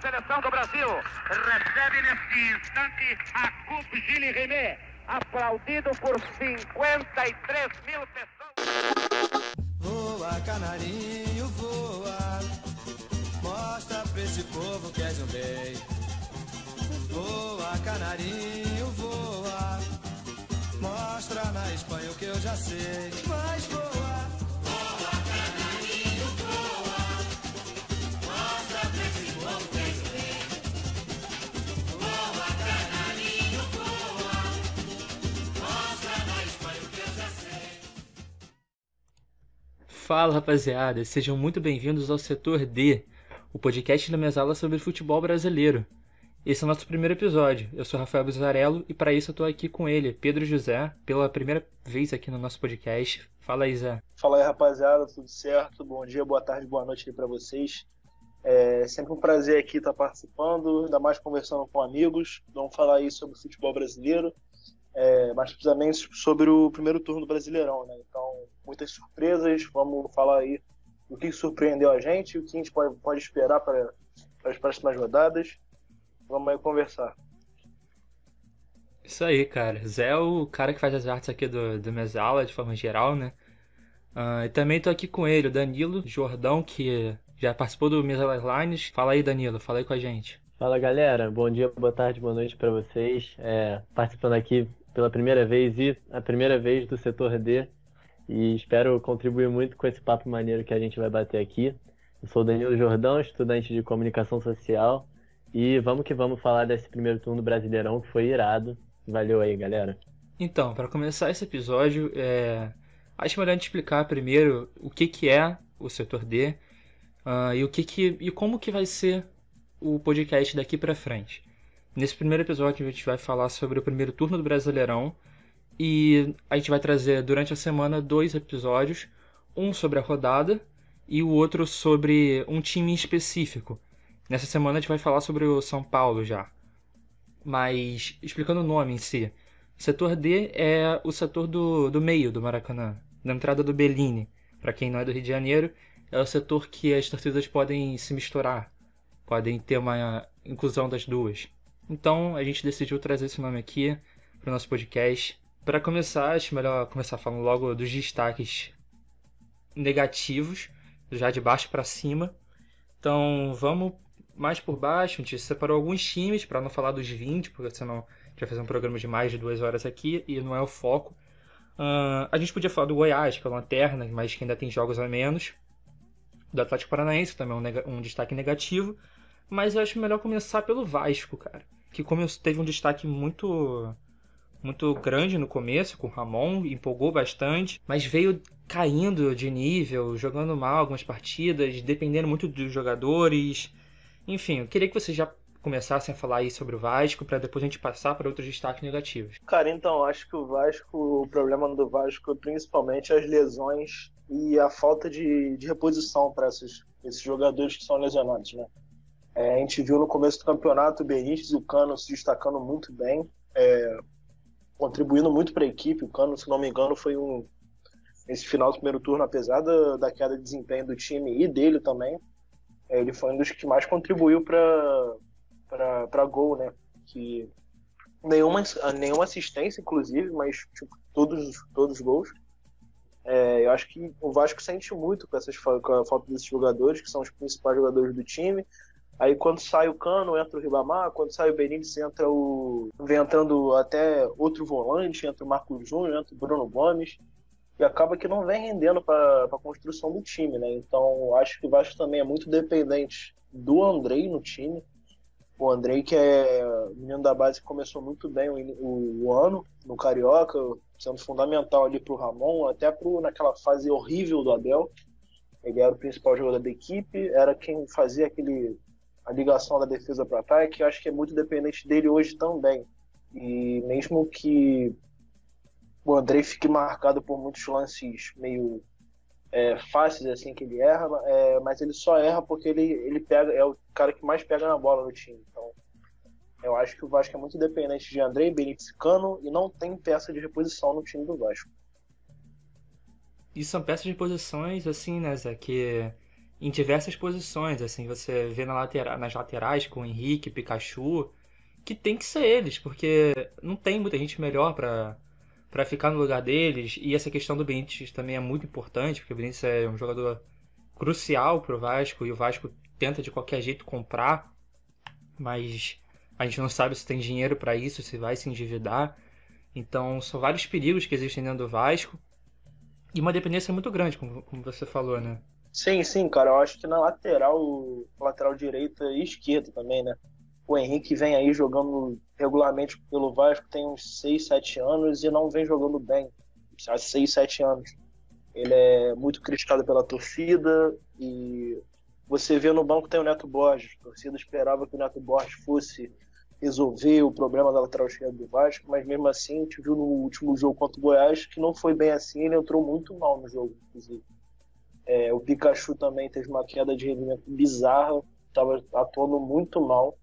seleção do Brasil. Recebe neste instante a Coupe Gilles René, aplaudido por 53 mil pessoas. Voa, canarinho, voa. Mostra pra esse povo que és um rei. Voa, canarinho, voa. Mostra na Espanha o que eu já sei. Mas voa. Fala rapaziada, sejam muito bem-vindos ao Setor D, o podcast da minha aula sobre futebol brasileiro. Esse é o nosso primeiro episódio. Eu sou Rafael Bizarello e para isso eu estou aqui com ele, Pedro José, pela primeira vez aqui no nosso podcast. Fala aí, Zé. Fala aí, rapaziada, tudo certo? Bom dia, boa tarde, boa noite aí para vocês. É sempre um prazer aqui estar participando, ainda mais conversando com amigos. Vamos falar aí sobre futebol brasileiro, é, mais precisamente sobre o primeiro turno do Brasileirão, né? Então, muitas surpresas, vamos falar aí o que surpreendeu a gente, o que a gente pode, pode esperar para, as próximas rodadas. Vamos aí conversar. Isso aí, cara. Zé é o cara que faz as artes aqui do, do minhas aulas, de forma geral, né? Uh, e também tô aqui com ele, o Danilo Jordão, que já participou do Minhas Lines. Fala aí, Danilo, fala aí com a gente. Fala, galera. Bom dia, boa tarde, boa noite para vocês. É, participando aqui pela primeira vez e a primeira vez do setor D. E espero contribuir muito com esse papo maneiro que a gente vai bater aqui. Eu sou Danilo Jordão, estudante de comunicação social. E vamos que vamos falar desse primeiro turno do Brasileirão que foi irado. Valeu aí, galera. Então, para começar esse episódio, é... acho melhor a gente explicar primeiro o que, que é o setor D uh, e o que, que e como que vai ser o podcast daqui para frente. Nesse primeiro episódio a gente vai falar sobre o primeiro turno do Brasileirão e a gente vai trazer durante a semana dois episódios, um sobre a rodada e o outro sobre um time específico. Nessa semana a gente vai falar sobre o São Paulo já. Mas explicando o nome em si, setor D é o setor do, do meio do Maracanã, da entrada do Bellini. Para quem não é do Rio de Janeiro, é o setor que as torcidas podem se misturar, podem ter uma inclusão das duas. Então a gente decidiu trazer esse nome aqui para o nosso podcast para começar, acho melhor começar falando logo dos destaques negativos, já de baixo para cima. Então, vamos mais por baixo. A gente separou alguns times para não falar dos 20, porque senão a gente vai fazer um programa de mais de duas horas aqui e não é o foco. Uh, a gente podia falar do Goiás, que é a lanterna, mas que ainda tem jogos a menos. Do Atlético Paranaense, também é um, um destaque negativo. Mas eu acho melhor começar pelo Vasco, cara. Que como teve um destaque muito muito grande no começo com o Ramon, empolgou bastante, mas veio caindo de nível, jogando mal algumas partidas, dependendo muito dos jogadores. Enfim, eu queria que vocês já começassem a falar aí sobre o Vasco para depois a gente passar para outros destaques negativos. Cara, então, acho que o Vasco, o problema do Vasco principalmente as lesões e a falta de, de reposição para esses, esses jogadores que são lesionados, né? É, a gente viu no começo do campeonato o Benítez e o Cano se destacando muito bem. É, contribuindo muito para a equipe. O Cano, se não me engano, foi um esse final do primeiro turno, apesar da, da queda de desempenho do time e dele também, é, ele foi um dos que mais contribuiu para gol, né? Que nenhuma nenhuma assistência, inclusive, mas tipo, todos todos os gols. É, eu acho que o Vasco sente muito com, essas, com a falta desses jogadores, que são os principais jogadores do time. Aí quando sai o Cano, entra o Ribamar, quando sai o Benítez, entra o. vem entrando até outro volante, entra o Marcos Júnior, entra o Bruno Gomes, e acaba que não vem rendendo para a construção do time, né? Então acho que o Vasco também é muito dependente do Andrei no time. O Andrei, que é menino da base começou muito bem o, o, o ano no Carioca, sendo fundamental ali para o Ramon, até pro, naquela fase horrível do Abel. Ele era o principal jogador da equipe, era quem fazia aquele a ligação da defesa para ataque, eu acho que é muito dependente dele hoje também. E mesmo que o André fique marcado por muitos lances meio é, fáceis assim que ele erra, é, mas ele só erra porque ele, ele pega é o cara que mais pega na bola no time. Então, eu acho que o Vasco é muito dependente de André Benítez Cano e não tem peça de reposição no time do Vasco. E são peças de reposições assim, né, Zé, que em diversas posições. Assim, você vê na latera nas laterais com o Henrique, Pikachu, que tem que ser eles, porque não tem muita gente melhor para para ficar no lugar deles. E essa questão do Benítez também é muito importante, porque o Benítez é um jogador crucial para o Vasco e o Vasco tenta de qualquer jeito comprar, mas a gente não sabe se tem dinheiro para isso, se vai se endividar. Então são vários perigos que existem dentro do Vasco e uma dependência muito grande, como, como você falou, né? Sim, sim, cara. Eu acho que na lateral, lateral direita e esquerda também, né? O Henrique vem aí jogando regularmente pelo Vasco tem uns 6, 7 anos e não vem jogando bem há 6, 7 anos. Ele é muito criticado pela torcida e você vê no banco tem o Neto Borges. A torcida esperava que o Neto Borges fosse resolver o problema da lateral esquerda do Vasco, mas mesmo assim a gente viu no último jogo contra o Goiás que não foi bem assim, ele entrou muito mal no jogo, inclusive. É, o Pikachu também teve uma queda de rendimento bizarra, estava atuando muito mal.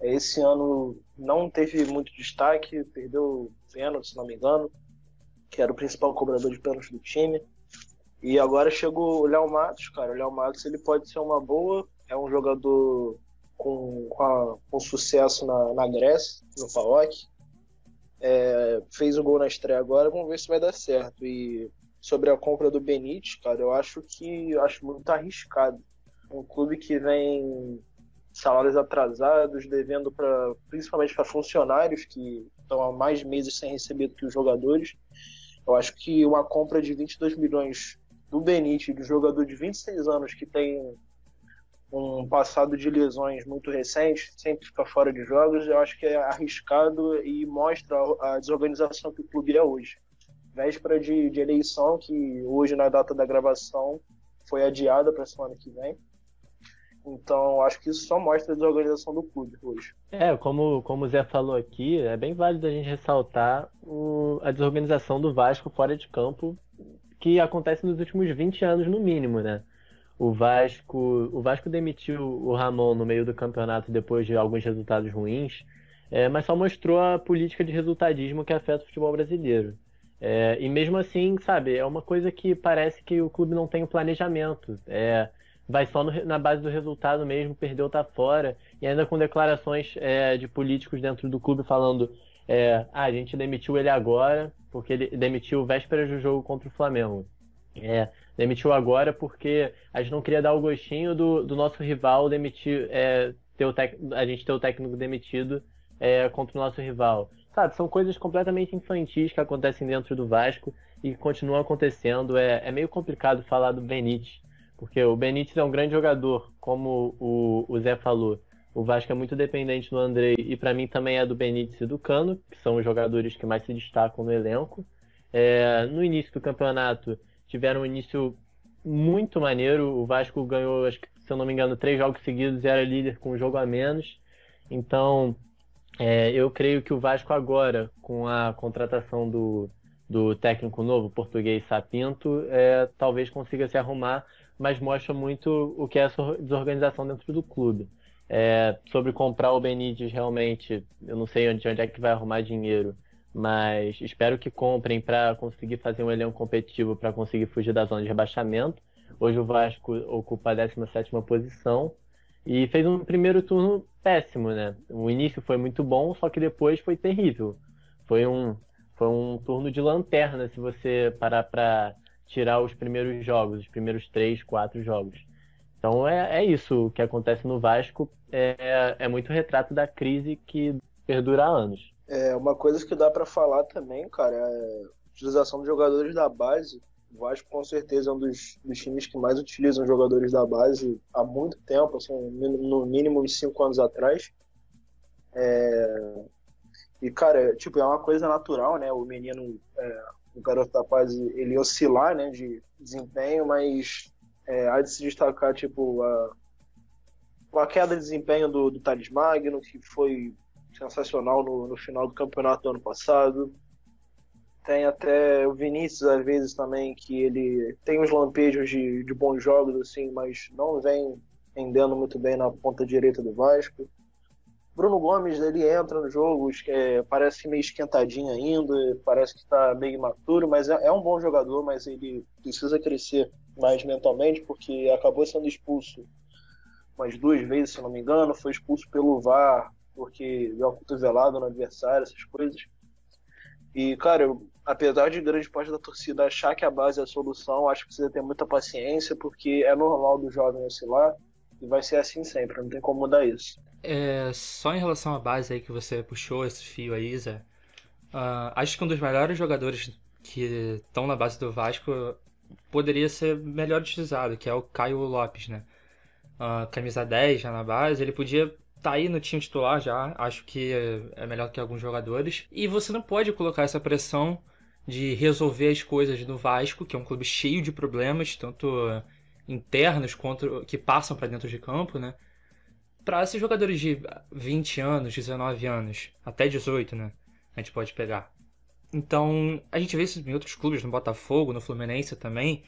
Esse ano não teve muito destaque, perdeu o pênalti, se não me engano, que era o principal cobrador de pênalti do time. E agora chegou o Léo Matos, cara. O Léo Matos ele pode ser uma boa, é um jogador com, com, a, com sucesso na, na Grécia, no PAOK. É, fez um gol na estreia agora, vamos ver se vai dar certo. E sobre a compra do Benítez, cara, eu acho que acho muito arriscado. Um clube que vem salários atrasados, devendo para principalmente para funcionários que estão há mais meses sem receber do que os jogadores. Eu acho que uma compra de 22 milhões do Benítez, do jogador de 26 anos que tem um passado de lesões muito recente, sempre fica fora de jogos, eu acho que é arriscado e mostra a desorganização que o clube é hoje. Véspera de, de eleição, que hoje, na data da gravação, foi adiada para a semana que vem. Então, acho que isso só mostra a desorganização do clube hoje. É, como, como o Zé falou aqui, é bem válido a gente ressaltar o, a desorganização do Vasco fora de campo, que acontece nos últimos 20 anos no mínimo, né? O Vasco, o Vasco demitiu o Ramon no meio do campeonato depois de alguns resultados ruins, é, mas só mostrou a política de resultadismo que afeta o futebol brasileiro. É, e mesmo assim, sabe, é uma coisa que parece que o clube não tem o planejamento. É, vai só no, na base do resultado mesmo, perdeu, tá fora. E ainda com declarações é, de políticos dentro do clube falando: é, ah, a gente demitiu ele agora, porque ele demitiu vésperas do jogo contra o Flamengo. É, demitiu agora porque a gente não queria dar o gostinho do, do nosso rival demitir, é, ter o tec, a gente ter o técnico demitido contra o nosso rival. Sabe, são coisas completamente infantis que acontecem dentro do Vasco e continuam acontecendo. É, é meio complicado falar do Benítez, porque o Benítez é um grande jogador, como o, o Zé falou. O Vasco é muito dependente do Andrei e para mim também é do Benítez e do Cano, que são os jogadores que mais se destacam no elenco. É, no início do campeonato, tiveram um início muito maneiro. O Vasco ganhou, acho que, se eu não me engano, três jogos seguidos e era líder com um jogo a menos. Então, é, eu creio que o Vasco agora, com a contratação do, do técnico novo, português Sapinto, é, talvez consiga se arrumar, mas mostra muito o que é essa desorganização dentro do clube. É, sobre comprar o Benítez, realmente, eu não sei onde, onde é que vai arrumar dinheiro mas espero que comprem para conseguir fazer um elenco competitivo para conseguir fugir da zona de rebaixamento. Hoje o Vasco ocupa a 17 posição e fez um primeiro turno péssimo, né? O início foi muito bom, só que depois foi terrível. Foi um, foi um turno de lanterna se você parar para tirar os primeiros jogos, os primeiros três, quatro jogos. Então é, é isso que acontece no Vasco, é, é muito retrato da crise que perdura há anos. É, uma coisa que dá para falar também, cara, é a utilização de jogadores da base. O Vasco, com certeza, é um dos, dos times que mais utilizam jogadores da base há muito tempo, assim, no mínimo uns cinco anos atrás. É... E, cara, tipo, é uma coisa natural, né? O menino, é, o garoto da base, ele oscilar, né, de desempenho, mas é, há de se destacar, tipo, a, a queda de desempenho do, do Thales Magno, que foi sensacional no, no final do campeonato do ano passado. Tem até o Vinícius, às vezes, também, que ele tem uns lampejos de, de bons jogos, assim, mas não vem rendendo muito bem na ponta direita do Vasco. Bruno Gomes, ele entra no jogo, é, parece meio esquentadinho ainda, parece que está meio imaturo, mas é, é, um bom jogador, mas ele precisa crescer mais mentalmente, porque acabou sendo expulso umas duas vezes, se não me engano, foi expulso pelo VAR, porque deu uma cotovelada no adversário, essas coisas. E, cara, eu, apesar de grande parte da torcida achar que a base é a solução, acho que precisa ter muita paciência, porque é normal do jovem oscilar e vai ser assim sempre, não tem como mudar isso. É, só em relação à base aí que você puxou esse fio aí, Zé, uh, acho que um dos melhores jogadores que estão na base do Vasco poderia ser melhor utilizado, que é o Caio Lopes, né? Uh, camisa 10 já na base, ele podia tá aí no time titular já, acho que é melhor que alguns jogadores. E você não pode colocar essa pressão de resolver as coisas no Vasco, que é um clube cheio de problemas, tanto internos quanto que passam para dentro de campo, né? Para esses jogadores de 20 anos, 19 anos, até 18, né? A gente pode pegar. Então, a gente vê isso em outros clubes, no Botafogo, no Fluminense também,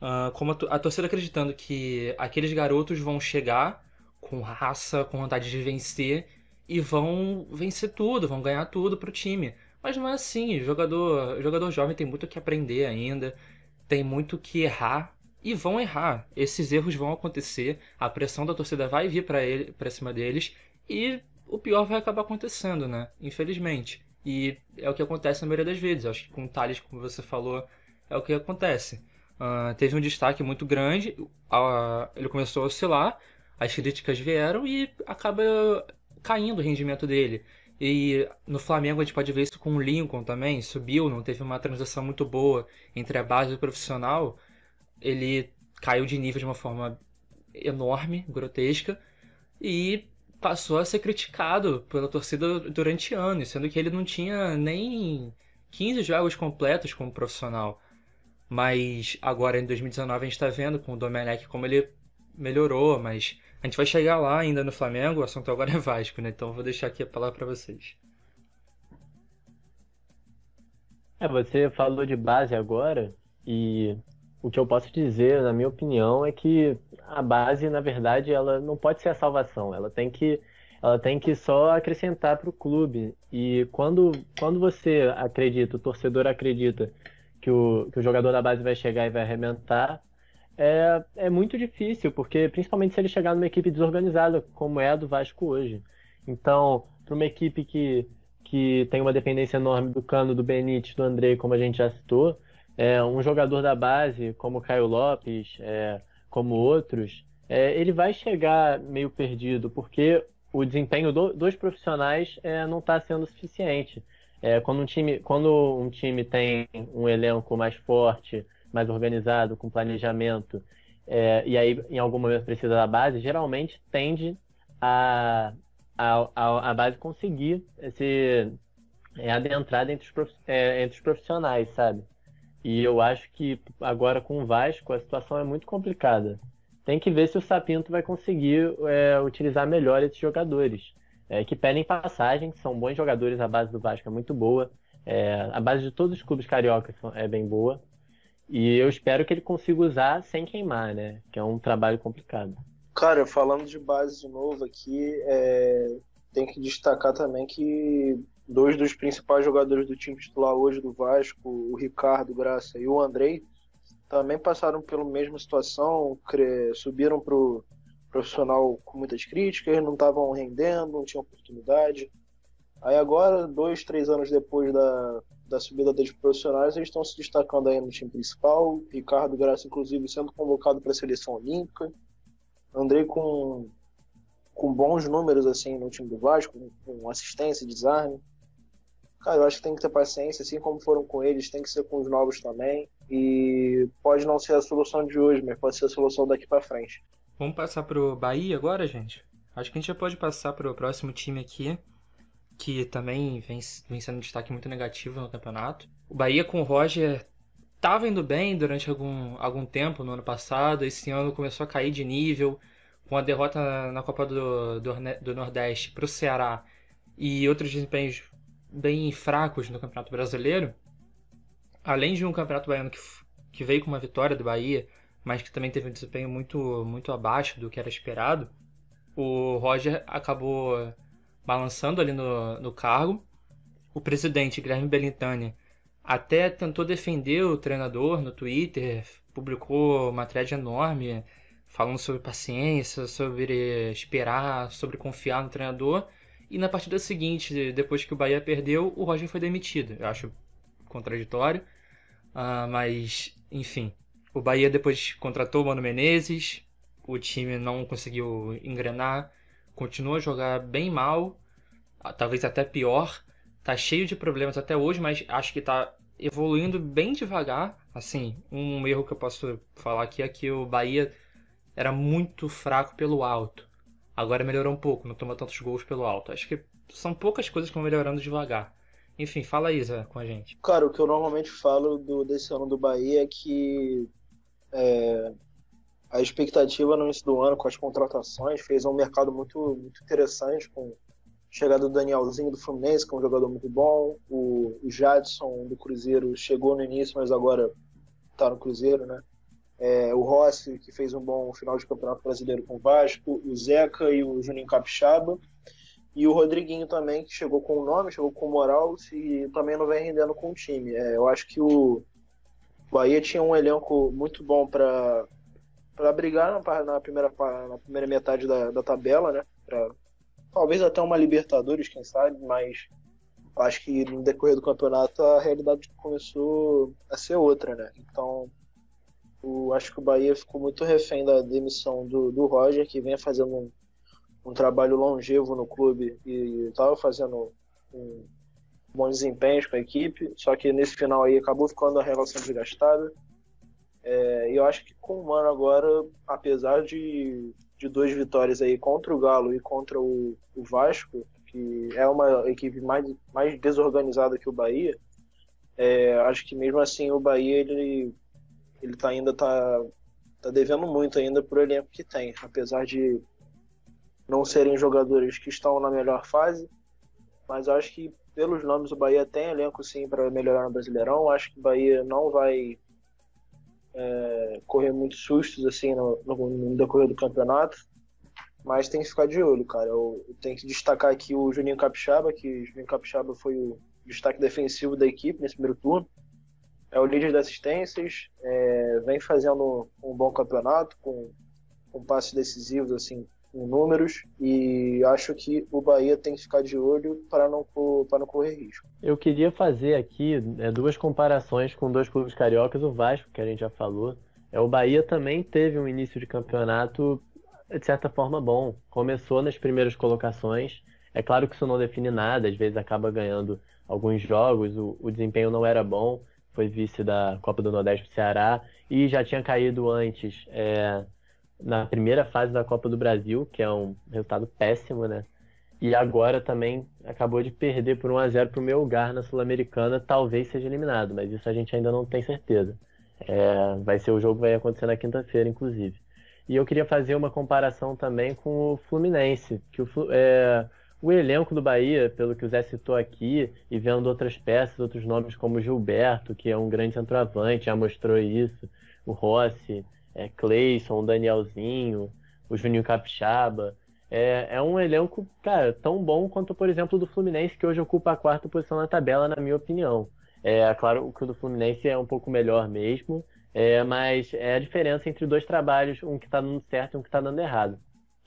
uh, como a, torcida acreditando que aqueles garotos vão chegar com raça, com vontade de vencer e vão vencer tudo, vão ganhar tudo pro time. Mas não é assim, jogador, jogador jovem tem muito que aprender ainda, tem muito que errar e vão errar. Esses erros vão acontecer, a pressão da torcida vai vir para ele, para cima deles e o pior vai acabar acontecendo, né? Infelizmente. E é o que acontece na maioria das vezes. acho que com o Thales, como você falou, é o que acontece. Uh, teve um destaque muito grande, uh, ele começou a oscilar, as críticas vieram e acaba caindo o rendimento dele. E no Flamengo a gente pode ver isso com o Lincoln também, subiu, não teve uma transição muito boa entre a base e o profissional. Ele caiu de nível de uma forma enorme, grotesca, e passou a ser criticado pela torcida durante anos, sendo que ele não tinha nem 15 jogos completos como profissional. Mas agora em 2019 a gente está vendo com o Domenech como ele melhorou, mas a gente vai chegar lá ainda no Flamengo, o assunto agora é Vasco, né? Então vou deixar aqui a palavra para vocês. É, você falou de base agora e o que eu posso dizer, na minha opinião, é que a base, na verdade, ela não pode ser a salvação. Ela tem que, ela tem que só acrescentar para o clube. E quando, quando você acredita, o torcedor acredita que o, que o jogador da base vai chegar e vai arrebentar, é, é muito difícil, porque principalmente se ele chegar numa equipe desorganizada, como é a do Vasco hoje. Então, para uma equipe que, que tem uma dependência enorme do Cano, do Benítez, do André, como a gente já citou, é, um jogador da base, como Caio Lopes, é, como outros, é, ele vai chegar meio perdido, porque o desempenho do, dos profissionais é, não está sendo suficiente. É, quando, um time, quando um time tem um elenco mais forte, mais organizado, com planejamento, é, e aí em algum momento precisa da base, geralmente tende a, a, a, a base conseguir se é, adentrar entre os, é, entre os profissionais, sabe? E eu acho que agora com o Vasco a situação é muito complicada. Tem que ver se o Sapinto vai conseguir é, utilizar melhor esses jogadores. É, que pedem passagem, são bons jogadores, a base do Vasco é muito boa. É, a base de todos os clubes cariocas é bem boa. E eu espero que ele consiga usar sem queimar, né? Que é um trabalho complicado. Cara, falando de base de novo aqui, é... tem que destacar também que dois dos principais jogadores do time titular hoje do Vasco, o Ricardo Graça e o Andrei, também passaram pela mesma situação, subiram para o profissional com muitas críticas, não estavam rendendo, não tinham oportunidade. Aí agora, dois, três anos depois da, da subida dos profissionais, eles estão se destacando aí no time principal. Ricardo Graça, inclusive, sendo convocado para a seleção olímpica. Andrei com, com bons números assim no time do Vasco, com assistência, desarme. Cara, eu acho que tem que ter paciência, assim como foram com eles, tem que ser com os novos também. E pode não ser a solução de hoje, mas pode ser a solução daqui para frente. Vamos passar pro Bahia agora, gente? Acho que a gente já pode passar pro próximo time aqui, que também vem, vem sendo um destaque muito negativo no campeonato. O Bahia com o Roger estava indo bem durante algum, algum tempo no ano passado, esse ano começou a cair de nível, com a derrota na Copa do, do, do Nordeste para o Ceará e outros desempenhos bem fracos no Campeonato Brasileiro, além de um Campeonato Baiano que, que veio com uma vitória do Bahia, mas que também teve um desempenho muito, muito abaixo do que era esperado, o Roger acabou balançando ali no, no cargo. O presidente, Guilherme Belintani, até tentou defender o treinador no Twitter, publicou uma thread enorme falando sobre paciência, sobre esperar, sobre confiar no treinador. E na partida seguinte, depois que o Bahia perdeu, o Roger foi demitido. Eu acho contraditório, uh, mas enfim. O Bahia depois contratou o Mano Menezes, o time não conseguiu engrenar, continua a jogar bem mal, talvez até pior. Tá cheio de problemas até hoje, mas acho que tá evoluindo bem devagar. Assim, um erro que eu posso falar aqui é que o Bahia era muito fraco pelo alto. Agora melhorou um pouco, não toma tantos gols pelo alto. Acho que são poucas coisas que vão melhorando devagar. Enfim, fala aí, com a gente. Cara, o que eu normalmente falo do, desse ano do Bahia é que é, a expectativa no início do ano com as contratações fez um mercado muito, muito interessante com a chegada do Danielzinho do Fluminense, que é um jogador muito bom, o, o Jadson do Cruzeiro chegou no início, mas agora está no Cruzeiro, né? é, o Rossi, que fez um bom final de campeonato brasileiro com o Vasco, o Zeca e o Juninho Capixaba, e o Rodriguinho também, que chegou com o nome, chegou com moral e também não vem rendendo com o time. É, eu acho que o Bahia tinha um elenco muito bom para para brigar na, na, primeira, na primeira metade da, da tabela, né? Pra, talvez até uma Libertadores, quem sabe, mas acho que no decorrer do campeonato a realidade começou a ser outra, né? Então o, acho que o Bahia ficou muito refém da demissão do, do Roger, que vinha fazendo um, um trabalho longevo no clube e estava fazendo um bom desempenho com a equipe, só que nesse final aí acabou ficando a relação desgastada. É, eu acho que com o Mano agora, apesar de, de duas vitórias aí contra o Galo e contra o, o Vasco, que é uma equipe mais, mais desorganizada que o Bahia, é, acho que mesmo assim o Bahia ele ele tá, ainda tá, tá devendo muito ainda pro elenco que tem, apesar de não serem jogadores que estão na melhor fase, mas acho que pelos nomes o Bahia tem elenco sim para melhorar no Brasileirão. Acho que o Bahia não vai é, correr muitos sustos assim no, no, no, decorrer do campeonato, mas tem que ficar de olho, cara. Eu, eu tenho que destacar aqui o Juninho Capixaba, que Juninho Capixaba foi o destaque defensivo da equipe nesse primeiro turno é o líder de assistências, é, vem fazendo um bom campeonato com, com passes decisivos assim, em números e acho que o Bahia tem que ficar de olho para não, para não correr risco. Eu queria fazer aqui é, duas comparações com dois clubes cariocas, o Vasco, que a gente já falou. É, o Bahia também teve um início de campeonato de certa forma bom. Começou nas primeiras colocações. É claro que isso não define nada, às vezes acaba ganhando alguns jogos, o, o desempenho não era bom foi vice da Copa do Nordeste do Ceará e já tinha caído antes é, na primeira fase da Copa do Brasil, que é um resultado péssimo, né? E agora também acabou de perder por 1 a 0 para o meu lugar na Sul-Americana, talvez seja eliminado, mas isso a gente ainda não tem certeza. É, vai ser o jogo vai acontecer na quinta-feira, inclusive. E eu queria fazer uma comparação também com o Fluminense, que o, é, o elenco do Bahia, pelo que o Zé citou aqui, e vendo outras peças, outros nomes como Gilberto, que é um grande centroavante, já mostrou isso, o Rossi, é, Cleison, o Danielzinho, o Juninho Capixaba. É, é um elenco, cara, tão bom quanto, por exemplo, o do Fluminense, que hoje ocupa a quarta posição na tabela, na minha opinião. É claro que o do Fluminense é um pouco melhor mesmo, é, mas é a diferença entre dois trabalhos, um que está dando certo e um que está dando errado.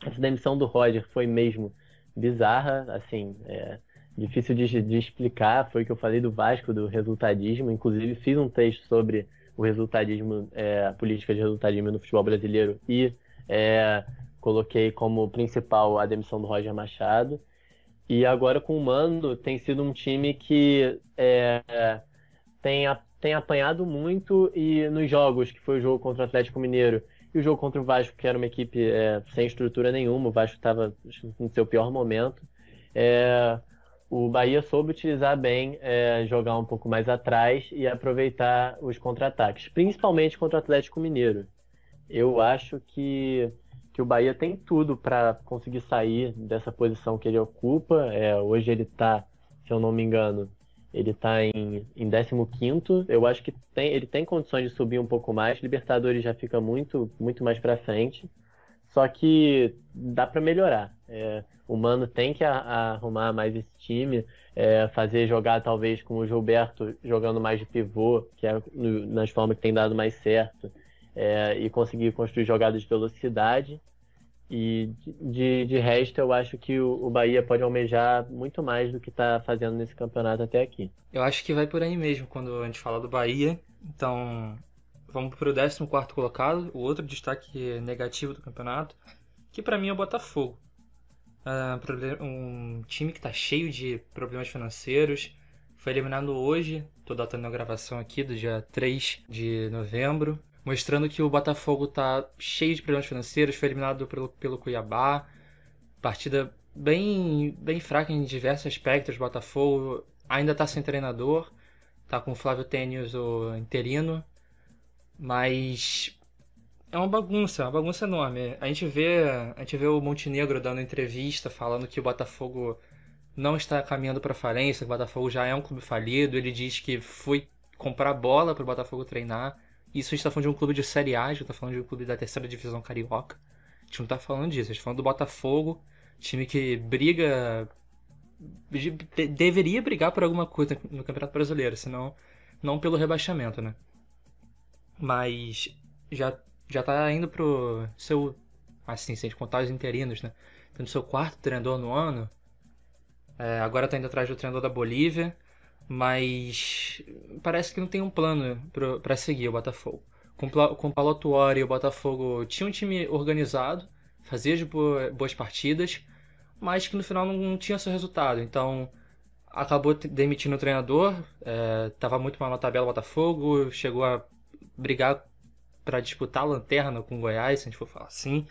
Essa demissão do Roger foi mesmo bizarra, assim, é, difícil de, de, explicar. Foi o que eu falei do Vasco, do resultadismo. Inclusive, fiz um texto sobre o resultadismo, é, a política de resultadismo no futebol brasileiro e é, coloquei como principal a demissão do Roger Machado. E agora com o Mano tem sido um time que é, tem, tem apanhado muito e nos jogos, que foi o jogo contra o Atlético Mineiro, e o jogo contra o Vasco, que era uma equipe é, sem estrutura nenhuma, o Vasco estava no seu pior momento. É, o Bahia soube utilizar bem, é, jogar um pouco mais atrás e aproveitar os contra-ataques, principalmente contra o Atlético Mineiro. Eu acho que, que o Bahia tem tudo para conseguir sair dessa posição que ele ocupa. É, hoje ele está, se eu não me engano, ele está em, em 15 Eu acho que tem, ele tem condições de subir um pouco mais. Libertadores já fica muito, muito mais para frente. Só que dá para melhorar. É, o Mano tem que a, a arrumar mais esse time, é, fazer jogar talvez com o Gilberto jogando mais de pivô, que é no, nas formas que tem dado mais certo. é, e conseguir construir jogadas de velocidade. E de, de resto, eu acho que o, o Bahia pode almejar muito mais do que está fazendo nesse campeonato até aqui. Eu acho que vai por aí mesmo quando a gente fala do Bahia. Então, vamos para o 14 colocado, o outro destaque negativo do campeonato, que para mim é o Botafogo. Uh, um time que está cheio de problemas financeiros. Foi eliminado hoje, estou datando a gravação aqui do dia 3 de novembro mostrando que o Botafogo está cheio de problemas financeiros, foi eliminado pelo, pelo Cuiabá. Partida bem, bem fraca em diversos aspectos. O Botafogo ainda está sem treinador, está com o Flávio Tênis, o interino, mas é uma bagunça, uma bagunça enorme. A gente vê, a gente vê o Montenegro dando entrevista falando que o Botafogo não está caminhando para falência, o Botafogo já é um clube falido. Ele diz que foi comprar bola para o Botafogo treinar. Isso a gente tá falando de um clube de Série A, a gente tá falando de um clube da terceira divisão carioca. A gente não tá falando disso, a gente tá falando do Botafogo, time que briga. deveria brigar por alguma coisa no Campeonato Brasileiro, senão. não pelo rebaixamento, né? Mas já, já tá indo pro seu. Assim, se a gente contar os interinos, né? Tendo seu quarto treinador no ano. É, agora tá indo atrás do treinador da Bolívia mas parece que não tem um plano para seguir o Botafogo. Com, com o Paulo Tuori, o Botafogo tinha um time organizado, fazia de boas partidas, mas que no final não tinha seu resultado. Então acabou demitindo o treinador, estava é, muito mal na tabela o Botafogo, chegou a brigar para disputar a lanterna com o Goiás, se a gente for falar assim.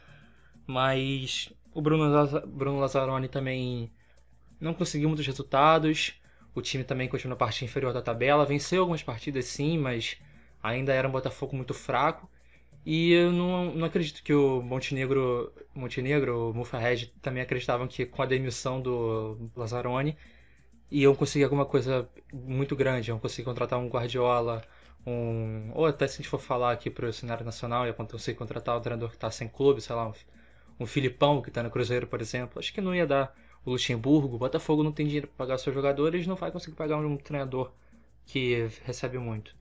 Mas o Bruno, Bruno Lazzaroni também não conseguiu muitos resultados. O time também continua na parte inferior da tabela. Venceu algumas partidas sim, mas ainda era um Botafogo muito fraco. E eu não, não acredito que o Montenegro, Montenegro, o Mufarred também acreditavam que com a demissão do Lazzaroni iam conseguir alguma coisa muito grande, iam conseguir contratar um Guardiola, um ou até se a gente for falar aqui para o cenário nacional, ia conseguir contratar um treinador que está sem clube, sei lá, um, um Filipão que está no Cruzeiro, por exemplo. Acho que não ia dar o Luxemburgo, o Botafogo não tem dinheiro para pagar seus jogadores, não vai conseguir pagar um treinador que recebe muito.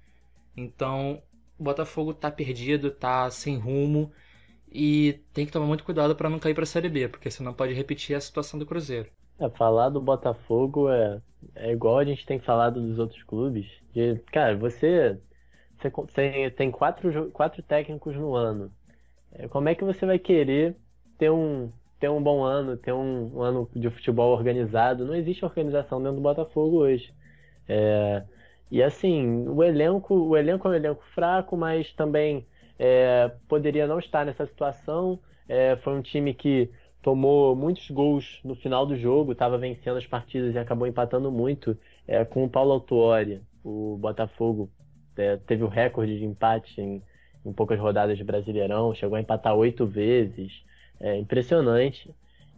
Então, o Botafogo está perdido, está sem rumo e tem que tomar muito cuidado para não cair para a Série B, porque senão pode repetir a situação do Cruzeiro. É, falar do Botafogo é, é igual a gente tem falado dos outros clubes. De, cara, você, você tem quatro, quatro técnicos no ano. É, como é que você vai querer ter um, ter um bom ano, ter um, um, ano de futebol organizado. Não existe organização dentro do Botafogo hoje. É, e assim, o elenco, o elenco é um elenco fraco, mas também é, poderia não estar nessa situação. É, foi um time que tomou muitos gols no final do jogo, estava vencendo as partidas e acabou empatando muito é, com o Paulo Autuori. O Botafogo teve o recorde de empate em, em poucas rodadas de Brasileirão, chegou a empatar oito vezes é impressionante.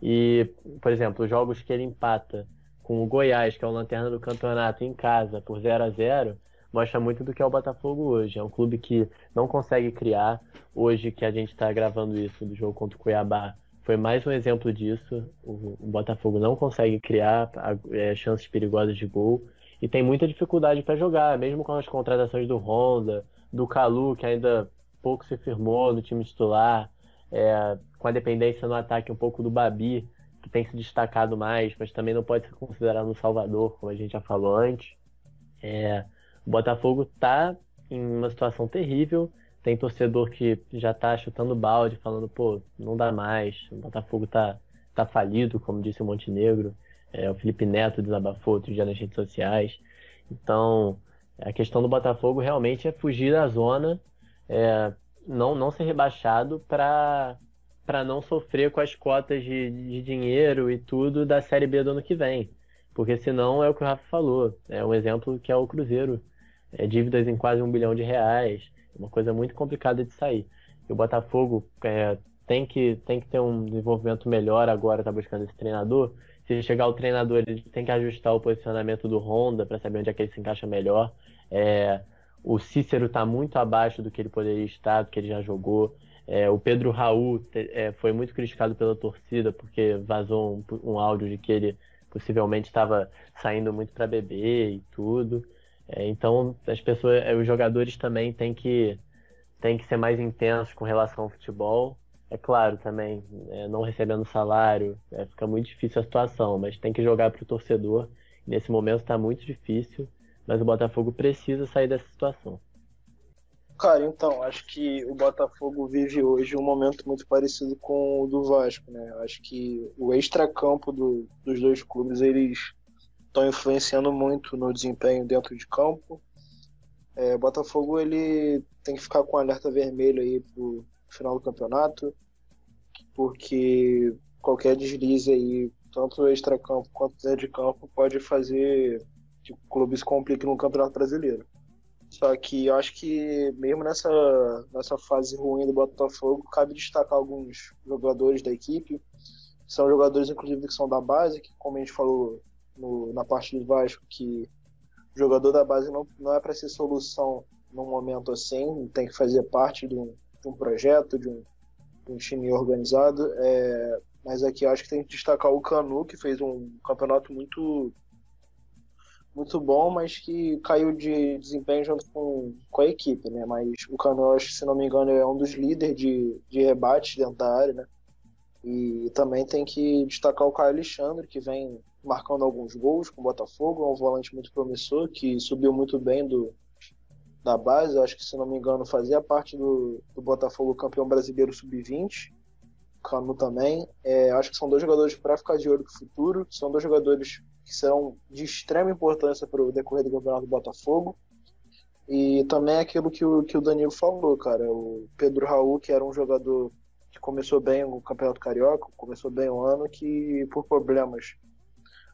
E, por exemplo, os jogos que ele empata com o Goiás, que é o lanterna do campeonato, em casa, por 0 a 0 mostra muito do que é o Botafogo hoje. É um clube que não consegue criar. Hoje que a gente está gravando isso do jogo contra o Cuiabá, foi mais um exemplo disso. O, o Botafogo não consegue criar é, chances perigosas de gol e tem muita dificuldade para jogar, mesmo com as contratações do Honda, do Calu, que ainda pouco se firmou no time titular é, com a dependência no ataque um pouco do Babi, que tem se destacado mais, mas também não pode ser considerado um salvador, como a gente já falou antes. É, o Botafogo está em uma situação terrível. Tem torcedor que já está chutando balde, falando, pô, não dá mais, o Botafogo está tá falido, como disse o Montenegro. É, o Felipe Neto desabafou outro dia nas redes sociais. Então, a questão do Botafogo realmente é fugir da zona, é, não, não ser rebaixado para para não sofrer com as cotas de, de dinheiro e tudo da Série B do ano que vem. Porque senão é o que o Rafa falou. É um exemplo que é o Cruzeiro. É dívidas em quase um bilhão de reais. É uma coisa muito complicada de sair. E o Botafogo é, tem, que, tem que ter um desenvolvimento melhor agora, está buscando esse treinador. Se chegar o treinador, ele tem que ajustar o posicionamento do Honda para saber onde é que ele se encaixa melhor. É, o Cícero está muito abaixo do que ele poderia estar, do que ele já jogou. É, o Pedro Raul é, foi muito criticado pela torcida porque vazou um, um áudio de que ele possivelmente estava saindo muito para beber e tudo. É, então as pessoas, os jogadores também têm que tem que ser mais intensos com relação ao futebol. É claro também, é, não recebendo salário, é, fica muito difícil a situação, mas tem que jogar para o torcedor. Nesse momento está muito difícil, mas o Botafogo precisa sair dessa situação. Cara, então, acho que o Botafogo vive hoje um momento muito parecido com o do Vasco, né? Acho que o extracampo do, dos dois clubes, eles estão influenciando muito no desempenho dentro de campo. É, o Botafogo, ele tem que ficar com alerta vermelho aí pro final do campeonato, porque qualquer deslize aí, tanto extracampo quanto dentro de campo, pode fazer que o clube se complique no Campeonato Brasileiro. Só que eu acho que mesmo nessa, nessa fase ruim do Botafogo, cabe destacar alguns jogadores da equipe. São jogadores, inclusive, que são da base, que como a gente falou no, na parte do Vasco, que o jogador da base não, não é para ser solução num momento assim, tem que fazer parte de um, de um projeto, de um, de um time organizado. É, mas aqui acho que tem que destacar o Canu, que fez um campeonato muito muito bom, mas que caiu de desempenho junto com, com a equipe, né? Mas o Cano, acho, se não me engano, é um dos líderes de, de rebate dentro da área, né? E também tem que destacar o Caio Alexandre, que vem marcando alguns gols com o Botafogo, é um volante muito promissor, que subiu muito bem do, da base, acho que se não me engano fazia parte do, do Botafogo campeão brasileiro sub-20, Cano também. É, acho que são dois jogadores para ficar de olho no futuro, são dois jogadores que serão de extrema importância para o decorrer do campeonato do Botafogo. E também aquilo que o, que o Danilo falou, cara. O Pedro Raul, que era um jogador que começou bem o Campeonato Carioca, começou bem o ano, que por problemas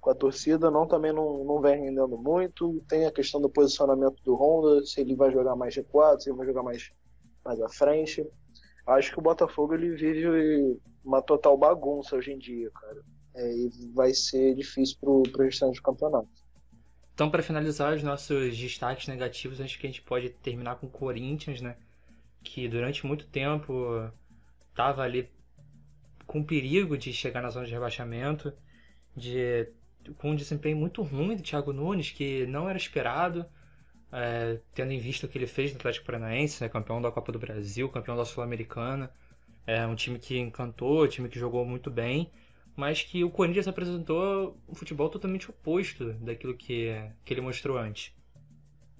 com a torcida não também não, não vem rendendo muito. Tem a questão do posicionamento do Honda, se ele vai jogar mais recuado, se ele vai jogar mais, mais à frente. Acho que o Botafogo ele vive uma total bagunça hoje em dia, cara é, e vai ser difícil para o restante do campeonato. Então, para finalizar os nossos destaques negativos, acho que a gente pode terminar com o Corinthians, né? Que durante muito tempo estava ali com perigo de chegar na zona de rebaixamento, de, com um desempenho muito ruim do Thiago Nunes, que não era esperado, é, tendo em vista o que ele fez no Atlético Paranaense, né? campeão da Copa do Brasil, campeão da Sul-Americana. É um time que encantou, um time que jogou muito bem mas que o Corinthians apresentou um futebol totalmente oposto daquilo que, que ele mostrou antes.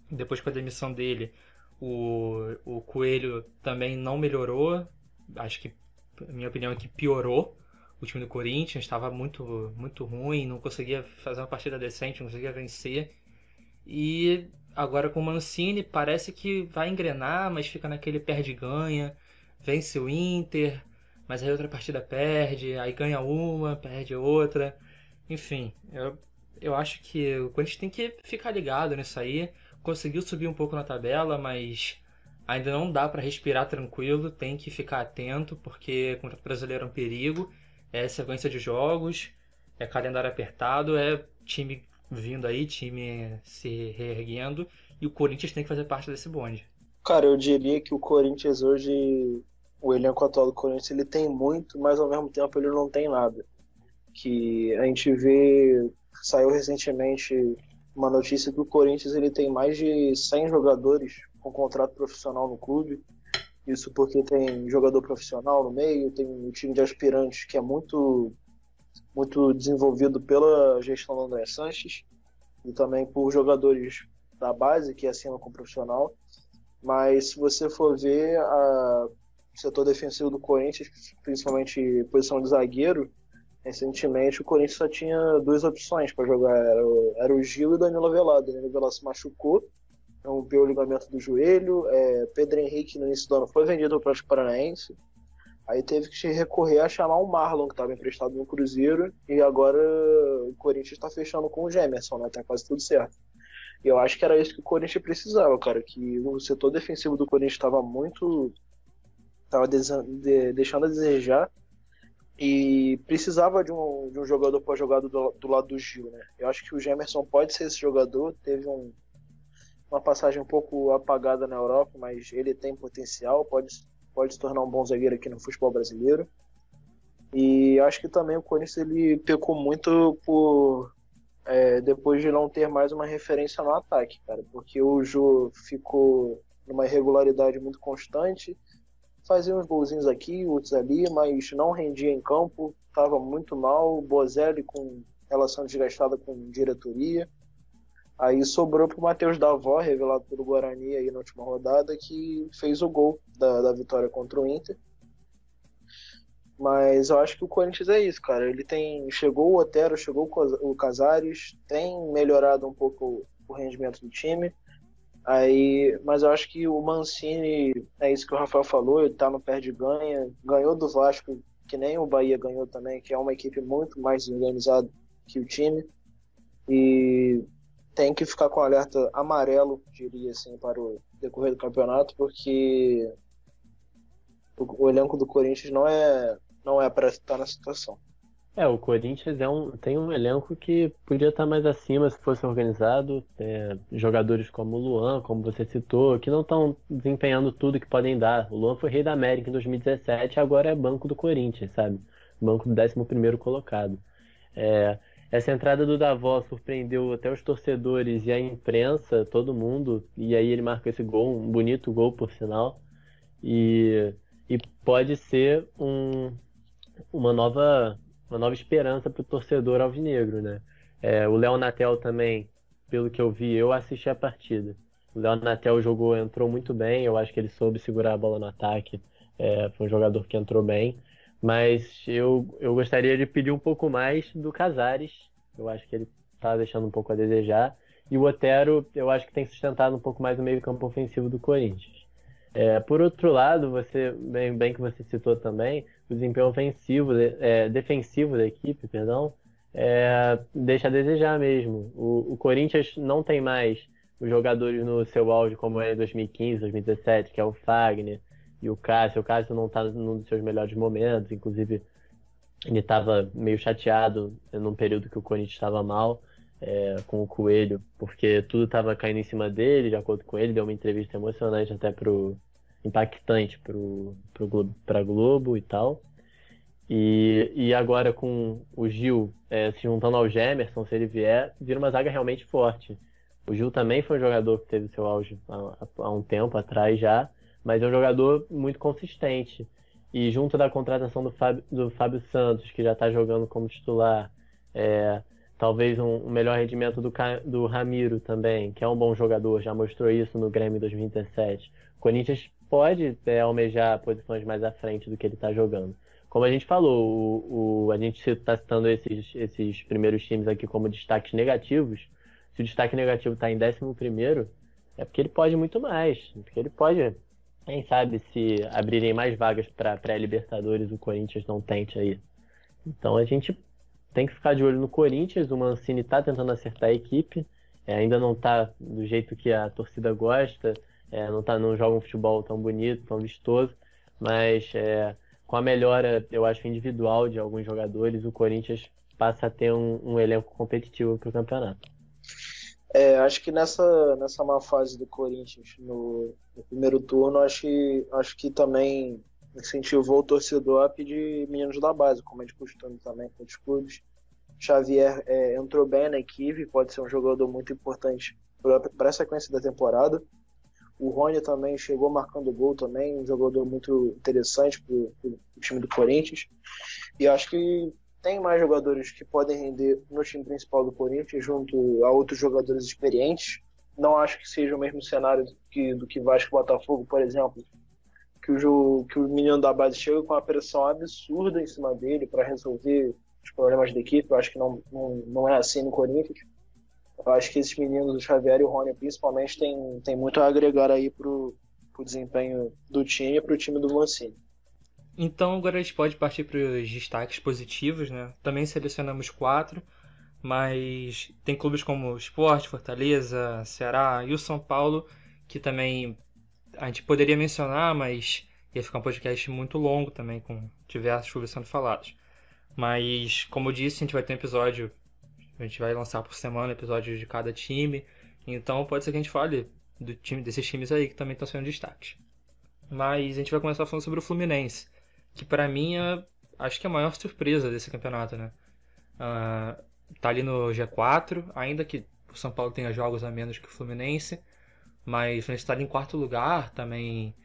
Depois com a demissão dele, o, o Coelho também não melhorou, acho que, na minha opinião, é que piorou. O time do Corinthians estava muito, muito ruim, não conseguia fazer uma partida decente, não conseguia vencer. E agora com o Mancini parece que vai engrenar, mas fica naquele perde-ganha, vence o Inter, mas aí outra partida perde, aí ganha uma, perde outra. Enfim, eu, eu acho que o Corinthians tem que ficar ligado nisso aí. Conseguiu subir um pouco na tabela, mas ainda não dá para respirar tranquilo, tem que ficar atento, porque o Campeonato Brasileiro é um perigo, é sequência de jogos, é calendário apertado, é time vindo aí, time se reerguendo, e o Corinthians tem que fazer parte desse bonde. Cara, eu diria que o Corinthians hoje o elenco atual do Corinthians ele tem muito, mas ao mesmo tempo ele não tem nada. Que a gente vê, saiu recentemente uma notícia que o Corinthians ele tem mais de 100 jogadores com contrato profissional no clube. Isso porque tem jogador profissional no meio, tem um time de aspirantes que é muito muito desenvolvido pela gestão do André Sanches e também por jogadores da base que assinam com o profissional. Mas se você for ver, a, setor defensivo do Corinthians, principalmente posição de zagueiro, recentemente o Corinthians só tinha duas opções para jogar, era o, era o Gil e o Danilo Avelar. Danilo Avelar se machucou, rompeu o ligamento do joelho, é, Pedro Henrique no início do ano foi vendido para o Paranaense, aí teve que recorrer a chamar o Marlon, que estava emprestado no Cruzeiro, e agora o Corinthians está fechando com o Gemerson, né? Tá quase tudo certo. E eu acho que era isso que o Corinthians precisava, cara, que o setor defensivo do Corinthians estava muito estava de, deixando a desejar e precisava de um, de um jogador para jogar do, do lado do Gil, né? Eu acho que o Gemerson pode ser esse jogador, teve um, uma passagem um pouco apagada na Europa, mas ele tem potencial, pode, pode se tornar um bom zagueiro aqui no futebol brasileiro. E acho que também o Corinthians ele pecou muito por é, depois de não ter mais uma referência no ataque, cara, porque o Jô ficou numa irregularidade muito constante. Fazia uns golzinhos aqui, outros ali, mas não rendia em campo, estava muito mal. Bozelli com relação desgastada com diretoria. Aí sobrou para o Matheus Davó, revelado pelo Guarani aí na última rodada, que fez o gol da, da vitória contra o Inter. Mas eu acho que o Corinthians é isso, cara. Ele tem. Chegou o Otero, chegou o Casares, tem melhorado um pouco o rendimento do time. Aí, mas eu acho que o Mancini, é isso que o Rafael falou, ele tá no pé de ganha, ganhou do Vasco, que nem o Bahia ganhou também, que é uma equipe muito mais organizada que o time. E tem que ficar com alerta amarelo, diria assim, para o decorrer do campeonato, porque o, o elenco do Corinthians não é não é para estar na situação. É, o Corinthians é um, tem um elenco que podia estar mais acima se fosse organizado. É, jogadores como o Luan, como você citou, que não estão desempenhando tudo que podem dar. O Luan foi rei da América em 2017 agora é banco do Corinthians, sabe? Banco do 11 colocado. É, essa entrada do Davó surpreendeu até os torcedores e a imprensa, todo mundo. E aí ele marcou esse gol, um bonito gol, por sinal. E, e pode ser um, uma nova uma nova esperança para o torcedor alvinegro, né? É, o Léo Natel também, pelo que eu vi, eu assisti a partida. O Léo Natel jogou, entrou muito bem, eu acho que ele soube segurar a bola no ataque, é, foi um jogador que entrou bem. Mas eu, eu gostaria de pedir um pouco mais do Casares, eu acho que ele está deixando um pouco a desejar. E o Otero, eu acho que tem sustentado um pouco mais o meio campo ofensivo do Corinthians. É, por outro lado, você bem, bem, que você citou também, o desempenho ofensivo, é, defensivo da equipe, perdão, é, deixa a desejar mesmo. O, o, Corinthians não tem mais os jogadores no seu auge como é em 2015, 2017, que é o Fagner e o Cássio. O Cássio não está num dos seus melhores momentos, inclusive ele estava meio chateado num período que o Corinthians estava mal é, com o Coelho, porque tudo estava caindo em cima dele, de acordo com ele, deu uma entrevista emocionante até pro impactante pro, pro Globo, pra Globo e tal. E, e agora com o Gil é, se juntando ao Gemerson, se ele vier, vira uma zaga realmente forte. O Gil também foi um jogador que teve seu auge há, há um tempo atrás já, mas é um jogador muito consistente. E junto da contratação do Fábio, do Fábio Santos, que já está jogando como titular, é, talvez um, um, melhor rendimento do, do Ramiro também, que é um bom jogador, já mostrou isso no Grêmio 2017. O Corinthians pode é, almejar posições mais à frente do que ele está jogando. Como a gente falou, o, o a gente está citando esses, esses primeiros times aqui como destaques negativos. Se o destaque negativo está em 11, é porque ele pode muito mais. Porque ele pode, quem sabe, se abrirem mais vagas para pré-Libertadores, o Corinthians não tente aí. Então a gente tem que ficar de olho no Corinthians. O Mancini está tentando acertar a equipe, é, ainda não está do jeito que a torcida gosta, é, não, tá, não joga um futebol tão bonito, tão vistoso, mas é, com a melhora, eu acho, individual de alguns jogadores, o Corinthians passa a ter um, um elenco competitivo para o campeonato. É, acho que nessa, nessa má fase do Corinthians no, no primeiro turno, acho que, acho que também incentivou o torcedor a pedir meninos da base, como é de costume também com os clubes. Xavier é, entrou bem na equipe, pode ser um jogador muito importante para a sequência da temporada. O Rony também chegou marcando gol também, um jogador muito interessante para o time do Corinthians. E acho que tem mais jogadores que podem render no time principal do Corinthians, junto a outros jogadores experientes. Não acho que seja o mesmo cenário do que, do que Vasco Botafogo, por exemplo, que o, que o menino da base chega com uma pressão absurda em cima dele para resolver os problemas da equipe. Eu acho que não, não, não é assim no Corinthians. Eu acho que esses meninos, o Xavier e o Rony, principalmente, tem, tem muito a agregar aí pro, pro desempenho do time e pro time do Mancini. Então agora a gente pode partir para os destaques positivos, né? Também selecionamos quatro, mas tem clubes como Sport, Fortaleza, Ceará e o São Paulo que também a gente poderia mencionar, mas ia ficar um podcast muito longo também, com diversos clubes sendo falados. Mas, como eu disse, a gente vai ter um episódio, a gente vai lançar por semana episódios de cada time, então pode ser que a gente fale do time, desses times aí que também estão sendo destaques. Mas a gente vai começar falando sobre o Fluminense, que para mim é, acho que é a maior surpresa desse campeonato, né? Uh, tá ali no G4, ainda que o São Paulo tenha jogos a menos que o Fluminense, mas o Fluminense está em quarto lugar também.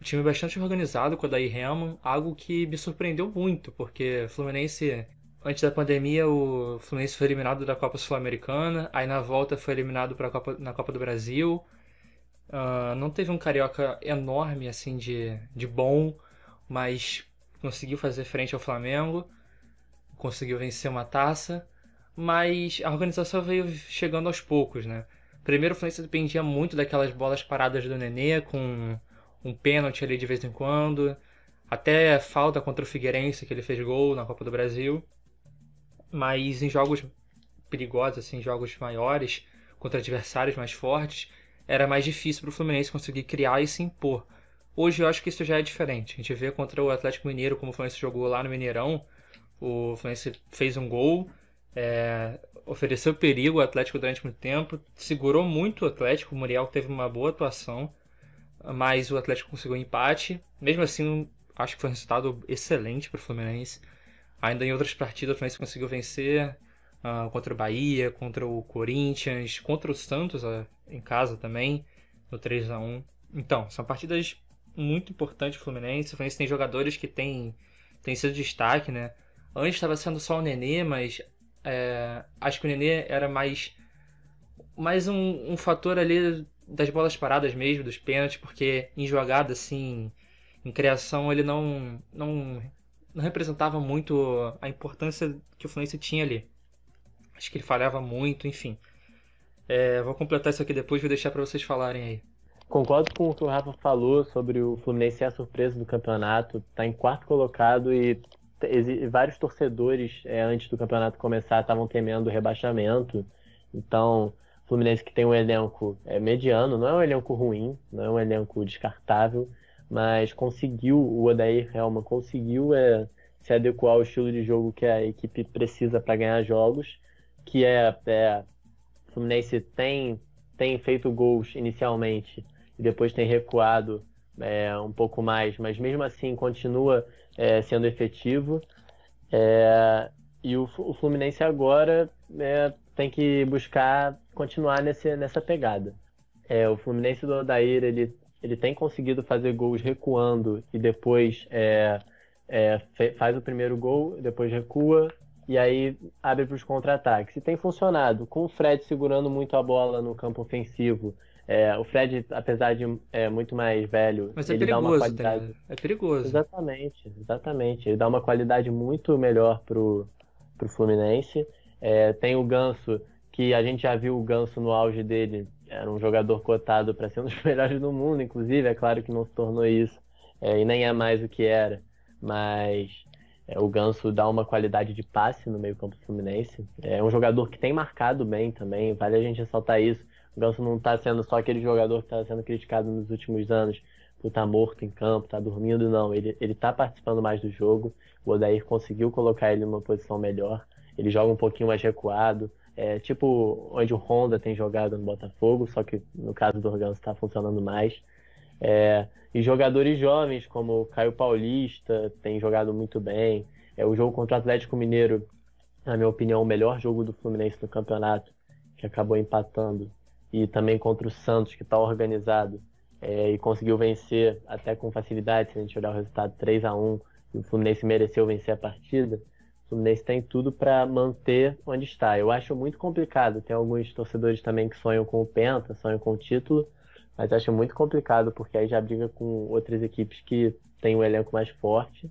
O time bastante organizado com o Daí Helman, algo que me surpreendeu muito, porque Fluminense, antes da pandemia, o Fluminense foi eliminado da Copa Sul-Americana, aí na volta foi eliminado pra Copa, na Copa do Brasil. Uh, não teve um carioca enorme assim de, de bom, mas conseguiu fazer frente ao Flamengo, conseguiu vencer uma taça, mas a organização veio chegando aos poucos, né? Primeiro o Fluminense dependia muito daquelas bolas paradas do Nenê, com um pênalti ali de vez em quando, até falta contra o Figueirense, que ele fez gol na Copa do Brasil. Mas em jogos perigosos, assim, jogos maiores, contra adversários mais fortes, era mais difícil para o Fluminense conseguir criar e se impor. Hoje eu acho que isso já é diferente. A gente vê contra o Atlético Mineiro como o Fluminense jogou lá no Mineirão. O Fluminense fez um gol, é, ofereceu perigo ao Atlético durante muito tempo, segurou muito o Atlético. O Muriel teve uma boa atuação, mas o Atlético conseguiu um empate. Mesmo assim, acho que foi um resultado excelente para o Fluminense. Ainda em outras partidas, o Fluminense conseguiu vencer uh, contra o Bahia, contra o Corinthians, contra o Santos uh, em casa também, no 3 a 1 Então, são partidas muito importantes para o Fluminense. O Fluminense tem jogadores que têm, têm sido destaque, né? Antes estava sendo só o Nenê, mas é, acho que o Nenê era mais, mais um, um fator ali das bolas paradas mesmo, dos pênaltis, porque em jogada, assim, em criação, ele não, não, não representava muito a importância que o Fluminense tinha ali. Acho que ele falhava muito, enfim. É, vou completar isso aqui depois, vou deixar para vocês falarem aí. Concordo com o que o Rafa falou sobre o Fluminense ser a surpresa do campeonato, tá em quarto colocado e vários torcedores é, antes do campeonato começar estavam temendo o rebaixamento. Então, o Fluminense que tem um elenco é, mediano, não é um elenco ruim, não é um elenco descartável, mas conseguiu, o Odair Helman conseguiu é, se adequar ao estilo de jogo que a equipe precisa para ganhar jogos, que é, é o Fluminense tem, tem feito gols inicialmente depois tem recuado é, um pouco mais, mas mesmo assim continua é, sendo efetivo. É, e o, o, Fluminense agora é, tem que buscar continuar nesse, nessa pegada. É, o Fluminense do Odair ele, ele tem conseguido fazer gols recuando e depois é, faz o primeiro gol, depois recua e aí abre para os contra-ataques. E tem funcionado, com o Fred segurando muito a bola no campo ofensivo é, o Fred, apesar de é, muito mais velho, Mas é ele perigoso, dá uma qualidade. Tá é perigoso. Exatamente, exatamente. Ele dá uma qualidade muito melhor pro, pro Fluminense. É, tem o Ganso, que a gente já viu o Ganso no auge dele. Era um jogador cotado para ser um dos melhores do mundo, inclusive. É claro que não se tornou isso. É, e nem é mais o que era. Mas é, o Ganso dá uma qualidade de passe no meio-campo Fluminense. É um jogador que tem marcado bem também. Vale a gente ressaltar isso Ganso não está sendo só aquele jogador que está sendo criticado nos últimos anos por estar tá morto em campo, tá dormindo, não. Ele, ele tá participando mais do jogo. O Odair conseguiu colocar ele numa posição melhor. Ele joga um pouquinho mais recuado. É, tipo onde o Honda tem jogado no Botafogo, só que no caso do Ganso está funcionando mais. É, e jogadores jovens, como o Caio Paulista, tem jogado muito bem. É, o jogo contra o Atlético Mineiro, na minha opinião, o melhor jogo do Fluminense no campeonato, que acabou empatando e também contra o Santos, que está organizado é, e conseguiu vencer até com facilidade, se a gente olhar o resultado 3 a 1 e o Fluminense mereceu vencer a partida, o Fluminense tem tudo para manter onde está. Eu acho muito complicado, tem alguns torcedores também que sonham com o Penta, sonham com o título, mas acho muito complicado porque aí já briga com outras equipes que têm um elenco mais forte.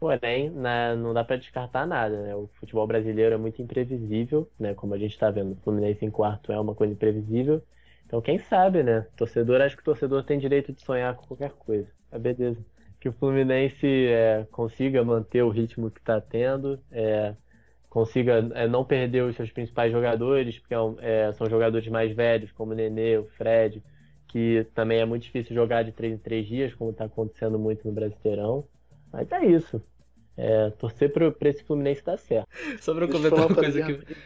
Porém, não dá para descartar nada. Né? O futebol brasileiro é muito imprevisível, né? como a gente está vendo. O Fluminense em quarto é uma coisa imprevisível. Então, quem sabe, né? Torcedor, acho que o torcedor tem direito de sonhar com qualquer coisa. É beleza. Que o Fluminense é, consiga manter o ritmo que está tendo, é, consiga é, não perder os seus principais jogadores, porque é é, são jogadores mais velhos, como o Nenê, o Fred, que também é muito difícil jogar de três em três dias, como está acontecendo muito no Brasileirão. Mas é isso. É, torcer para esse Fluminense dar certo. Só pra completar uma coisa que.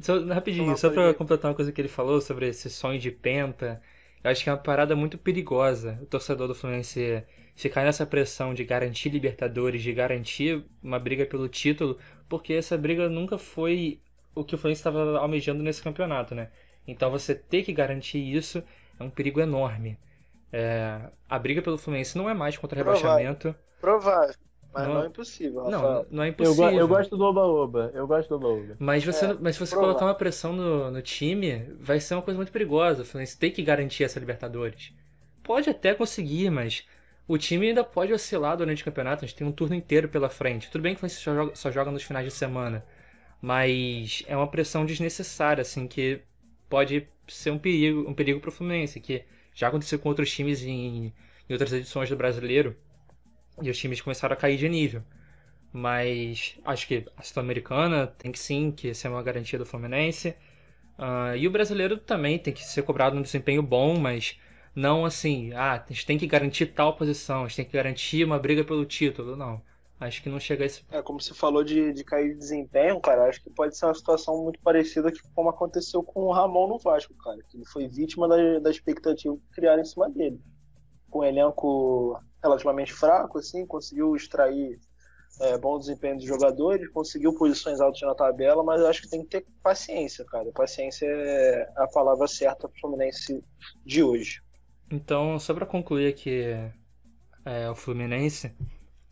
Só, rapidinho, só pra completar uma coisa que ele falou sobre esse sonho de penta. Eu acho que é uma parada muito perigosa o torcedor do Fluminense ficar nessa pressão de garantir Libertadores, de garantir uma briga pelo título, porque essa briga nunca foi o que o Fluminense estava almejando nesse campeonato, né? Então você ter que garantir isso é um perigo enorme. É, a briga pelo Fluminense não é mais contra Provável. rebaixamento. Provável, mas Não. não, é impossível, Não, Rafael. não é Eu, impossível. go- eu gosto do Oba-Oba. Eu gosto do Oba-Oba. Mas você, É, mas se você colocar uma pressão no, no time, vai ser uma coisa muito perigosa. O Fluminense tem que garantir essa Libertadores. Pode até conseguir, mas o time ainda pode oscilar durante o campeonato. A gente tem um turno inteiro pela frente. Tudo bem que o Fluminense só joga, só joga nos finais de semana, mas é uma pressão desnecessária, assim, que pode ser um perigo, um perigo para o Fluminense, que já aconteceu com outros times em, em outras edições do Brasileiro, e os times começaram a cair de nível. Mas acho que a Sul-Americana tem que sim que ser uma garantia do Fluminense. Ah, e o brasileiro também tem que ser cobrado um desempenho bom, mas não assim, ah, a gente tem que garantir tal posição, a gente tem que garantir uma briga pelo título. Não. Acho que não chega a esse. É, como você falou de, de cair de desempenho, cara, acho que pode ser uma situação muito parecida que como aconteceu com o Ramon no Vasco, cara, que ele foi vítima da, da expectativa que criaram em cima dele. Com um elenco relativamente fraco, assim, conseguiu extrair é, bom desempenho dos jogadores, conseguiu posições altas na tabela, mas eu acho que tem que ter paciência, cara. Paciência é a palavra certa pro Fluminense de hoje. Então, só para concluir aqui é, o Fluminense,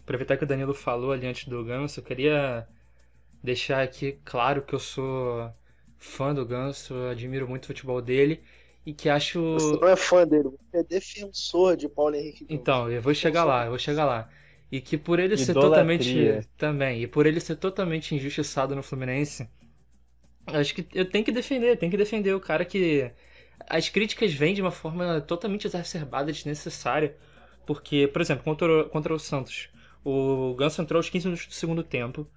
aproveitar que o Danilo falou ali antes do Ganso, eu queria deixar aqui claro que eu sou fã do Ganso, admiro muito o futebol dele e que acho. Você não é fã dele, você é defensor de Paulo Henrique Ganso. Então, eu vou chegar lá, eu vou chegar lá. E que por ele ser Idolatria. totalmente. Também, e por ele ser totalmente injustiçado no Fluminense, acho que eu tenho que defender, tenho que defender o cara que. As críticas vêm de uma forma totalmente exacerbada, desnecessária. Porque, por exemplo, contra, o- contra o Santos, o Ganso entrou aos 15 minutos do segundo tempo,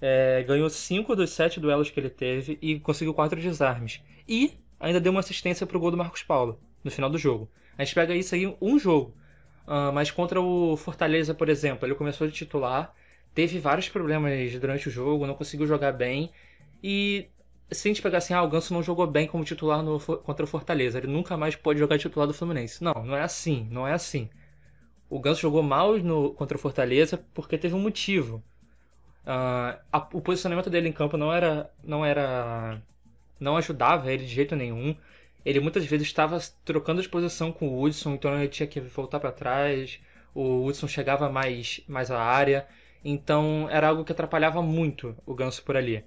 é, ganhou 5 dos 7 duelos que ele teve e conseguiu 4 desarmes. E ainda deu uma assistência pro gol do Marcos Paulo no final do jogo. A gente pega isso aí um jogo. Ah, mas contra o Fortaleza, por exemplo, ele começou de titular, teve vários problemas durante o jogo, não conseguiu jogar bem. E se a gente pegar assim, ah, o Ganso não jogou bem como titular no, contra o Fortaleza, ele nunca mais pode jogar titular do Fluminense. Não, não é assim, não é assim. O Ganso jogou mal no, contra o Fortaleza porque teve um motivo. Ah, a- o posicionamento dele em campo não era, não era, não ajudava ele de jeito nenhum. Ele muitas vezes estava trocando de posição com o Hudson, então ele tinha que voltar para trás. O Hudson chegava mais, mais à área, então era algo que atrapalhava muito o Ganso por ali.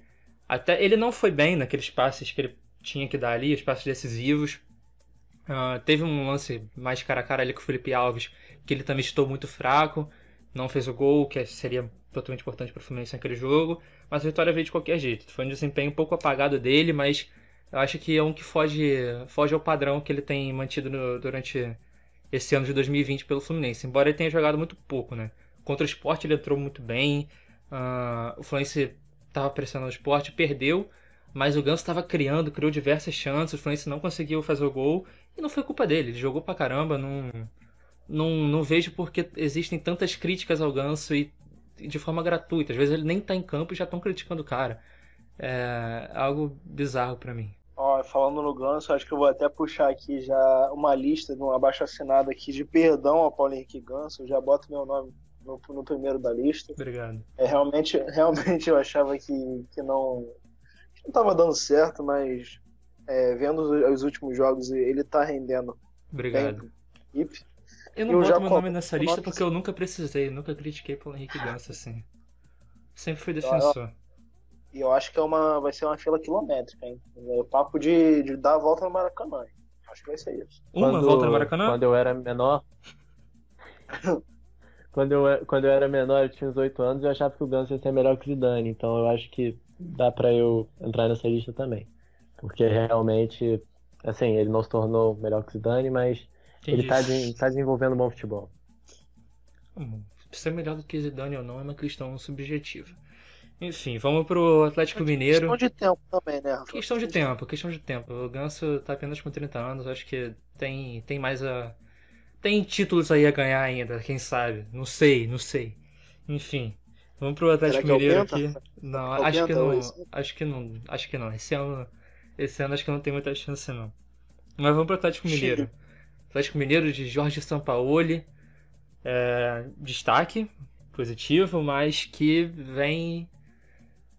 Até ele não foi bem naqueles passes que ele tinha que dar ali, os passes decisivos. Ah, teve um lance mais cara a cara ali com o Felipe Alves, que ele também estou muito fraco, não fez o gol, que seria totalmente importante para o Fluminense naquele jogo, mas a vitória veio de qualquer jeito. Foi um desempenho um pouco apagado dele, mas eu acho que é um que foge, foge ao padrão que ele tem mantido no- durante esse ano de 2020 pelo Fluminense, embora ele tenha jogado muito pouco, né? Contra o Sport ele entrou muito bem, ah, o Fluminense estava pressionando o Sport, perdeu, mas o Ganso estava criando, criou diversas chances, o Fluminense não conseguiu fazer o gol e não foi culpa dele, ele jogou pra caramba, não, não, não vejo porque existem tantas críticas ao Ganso e de forma gratuita, às vezes ele nem tá em campo e já estão criticando o cara. É algo bizarro pra mim. Ó, falando no Ganso, acho que eu vou até puxar aqui já uma lista de um abaixo assinado aqui de perdão ao Paulo Henrique Ganso. Eu já boto meu nome no, no primeiro da lista. Obrigado. É, realmente, realmente eu achava que, que não que não estava dando certo, mas é, vendo os, os últimos jogos ele tá rendendo Obrigado. bem. Eu não Eu boto já meu nome nessa eu lista porque eu nunca precisei, nunca critiquei pelo Henrique Ganso assim. Sempre fui defensor. E eu acho que é uma, vai ser uma fila quilométrica, hein? É o papo de, de dar a volta no Maracanã. hein? Acho que vai ser isso. Uma Quando- volta no Maracanã? Quando eu era menor. quando, eu, quando eu era menor, eu tinha uns 8 anos, eu achava que o Ganso ia ser melhor que o Zidane. Então eu acho que dá pra eu entrar nessa lista também. Porque realmente, assim, ele não se tornou melhor que o Zidane, mas Entendi. ele tá, de- tá desenvolvendo bom futebol. Hum, Ser melhor do que Zidane ou não é uma questão subjetiva. Enfim, vamos pro Atlético Mineiro. Questão de tempo também, né, Rafa? Questão de tempo, questão de tempo. O Ganso tá apenas com 30 anos, acho que tem, tem mais a. Tem títulos aí a ganhar ainda, quem sabe? Não sei, não sei. Enfim, vamos pro Atlético é Mineiro aqui. Não, É o acho que não. hoje? Acho que não. Acho que não. Esse ano, esse ano acho que não tem muita chance não. Mas vamos pro Atlético Mineiro. Atlético Mineiro de Jorge Sampaoli. É, destaque positivo, mas que vem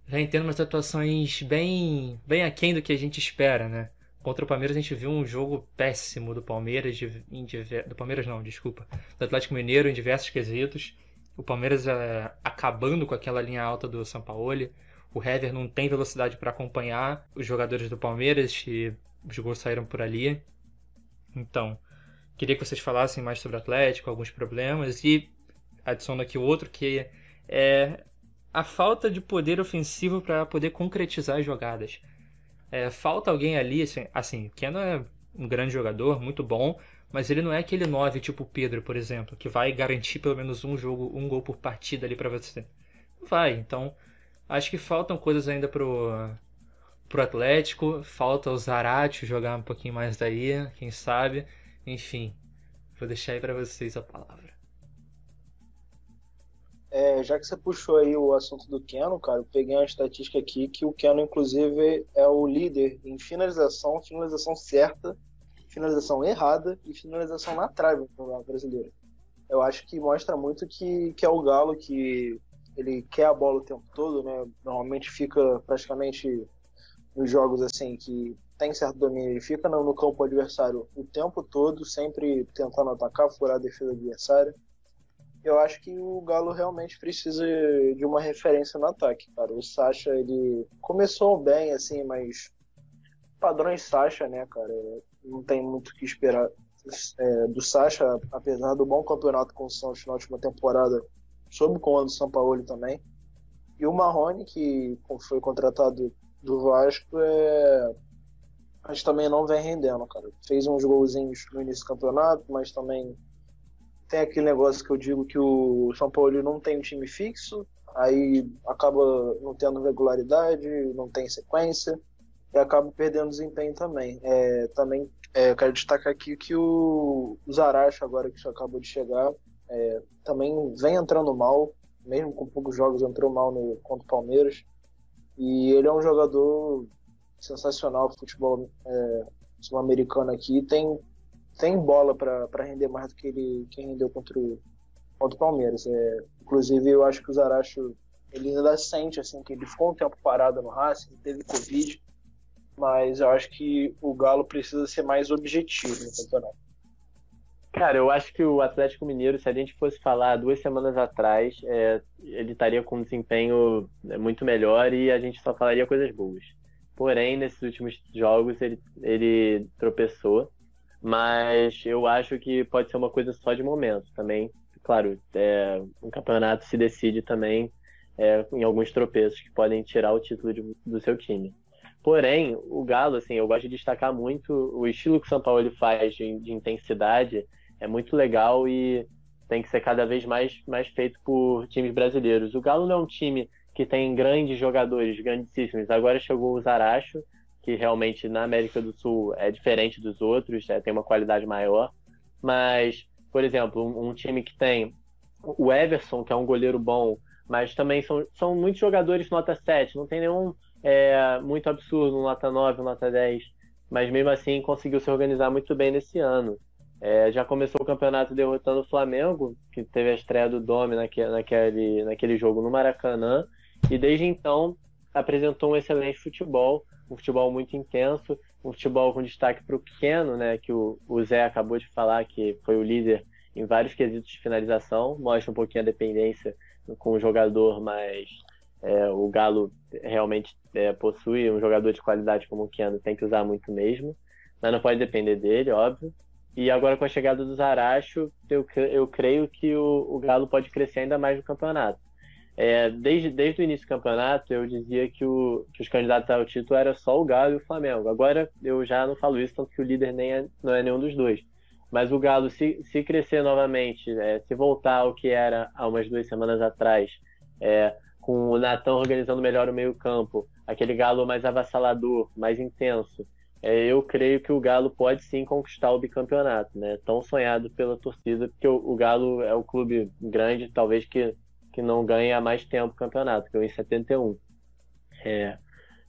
vem tendo umas atuações bem bem aquém do que a gente espera, né? contra o Palmeiras a gente viu um jogo péssimo do Palmeiras, de, do Palmeiras não, desculpa, do Atlético Mineiro em diversos quesitos. O Palmeiras é, acabando com aquela linha alta do Sampaoli. O Hever não tem velocidade para acompanhar os jogadores do Palmeiras e os gols saíram por ali. Então, queria que vocês falassem mais sobre o Atlético, alguns problemas e adiciono aqui outro que é a falta de poder ofensivo para poder concretizar as jogadas. É, falta alguém ali, assim, assim, Keno é um grande jogador, muito bom, mas ele não é aquele 9 tipo Pedro, por exemplo, que vai garantir pelo menos um jogo, um gol por partida ali para você. Não vai, então acho que faltam coisas ainda pro pro Atlético, falta o Zarate jogar um pouquinho mais daí, quem sabe. Enfim, vou deixar aí para vocês a palavra. É, já que você puxou aí o assunto do Keno, cara, eu peguei uma estatística aqui que o Keno, inclusive, é o líder em finalização, finalização certa, finalização errada e finalização na trave Campeonato Brasileiro. Eu acho que mostra muito que, que é o Galo que ele quer a bola o tempo todo, né? Normalmente fica praticamente nos jogos assim que tem certo domínio, ele fica no, campo adversário o tempo todo, sempre tentando atacar, furar a defesa adversária eu acho que o Galo realmente precisa de uma referência no ataque, cara. O Sacha, ele começou bem, assim, mas padrões Sacha, né, cara? Não tem muito o que esperar é, do Sacha, apesar do bom campeonato com o Santos na última temporada, sob o comando do São Paulo também. E o Marrone, que foi contratado do Vasco, é... mas também não vem rendendo, cara. Fez uns golzinhos no início do campeonato, mas também tem aquele negócio que eu digo que o São Paulo não tem um time fixo, aí acaba não tendo regularidade, não tem sequência e acaba perdendo desempenho também. É, também é, eu quero destacar aqui que o, Zaracho, agora que acabou de chegar, é, também vem entrando mal, mesmo com poucos jogos entrou mal no, contra o Palmeiras. E ele é um jogador sensacional do futebol é, sul-americano aqui, tem tem bola para render mais do que ele que rendeu contra o, contra o Palmeiras. É, inclusive, eu acho que o Zaracho ele ainda sente assim que ele ficou um tempo parado no Racing, teve Covid, mas eu acho que o Galo precisa ser mais objetivo no campeonato. Cara, eu acho que o Atlético Mineiro, se a gente fosse falar duas semanas atrás, é, ele estaria com um desempenho é, muito melhor e a gente só falaria coisas boas. Porém, nesses últimos jogos, ele, ele tropeçou mas eu acho que pode ser uma coisa só de momento também. Claro, é, um campeonato se decide também é, em alguns tropeços que podem tirar o título de, do seu time. Porém, o Galo, assim, eu gosto de destacar muito o estilo que o São Paulo faz de, de intensidade, é muito legal e tem que ser cada vez mais, mais feito por times brasileiros. O Galo não é um time que tem grandes jogadores, grandíssimos. Agora chegou o Zaracho, que realmente na América do Sul é diferente dos outros, é, tem uma qualidade maior. Mas, por exemplo, um, um, time que tem o Everson, que é um goleiro bom, mas também são, são muitos jogadores nota 7, não tem nenhum é, muito absurdo, nota 9, nota 10, mas mesmo assim conseguiu se organizar muito bem nesse ano. É, já começou o campeonato derrotando o Flamengo, que teve a estreia do naquele, naquele, naquele jogo no Maracanã, e desde então apresentou um excelente futebol um futebol muito intenso, um futebol com destaque para o pequeno, né, que o, o Zé acabou de falar, que foi o líder em vários quesitos de finalização, mostra um pouquinho a dependência com o jogador, mas é, o Galo realmente é, possui um jogador de qualidade como o Keno, tem que usar muito mesmo, mas não pode depender dele, óbvio. E agora com a chegada do Zaracho, eu, eu creio que o, o Galo pode crescer ainda mais no campeonato. É, desde, desde o início do campeonato, eu dizia que, o, que os candidatos ao título era só o Galo e o Flamengo. Agora eu já não falo isso, tanto que o líder nem é, não é nenhum dos dois. Mas o Galo, se, se crescer novamente, é, se voltar ao que era há umas duas semanas atrás, é, com o Natan organizando melhor o meio-campo, aquele Galo mais avassalador, mais intenso, é, eu creio que o Galo pode sim conquistar o bicampeonato, né? Tão sonhado pela torcida, porque o, o Galo é o clube grande, talvez que que não ganha há mais tempo o campeonato, ganhou em 71. É,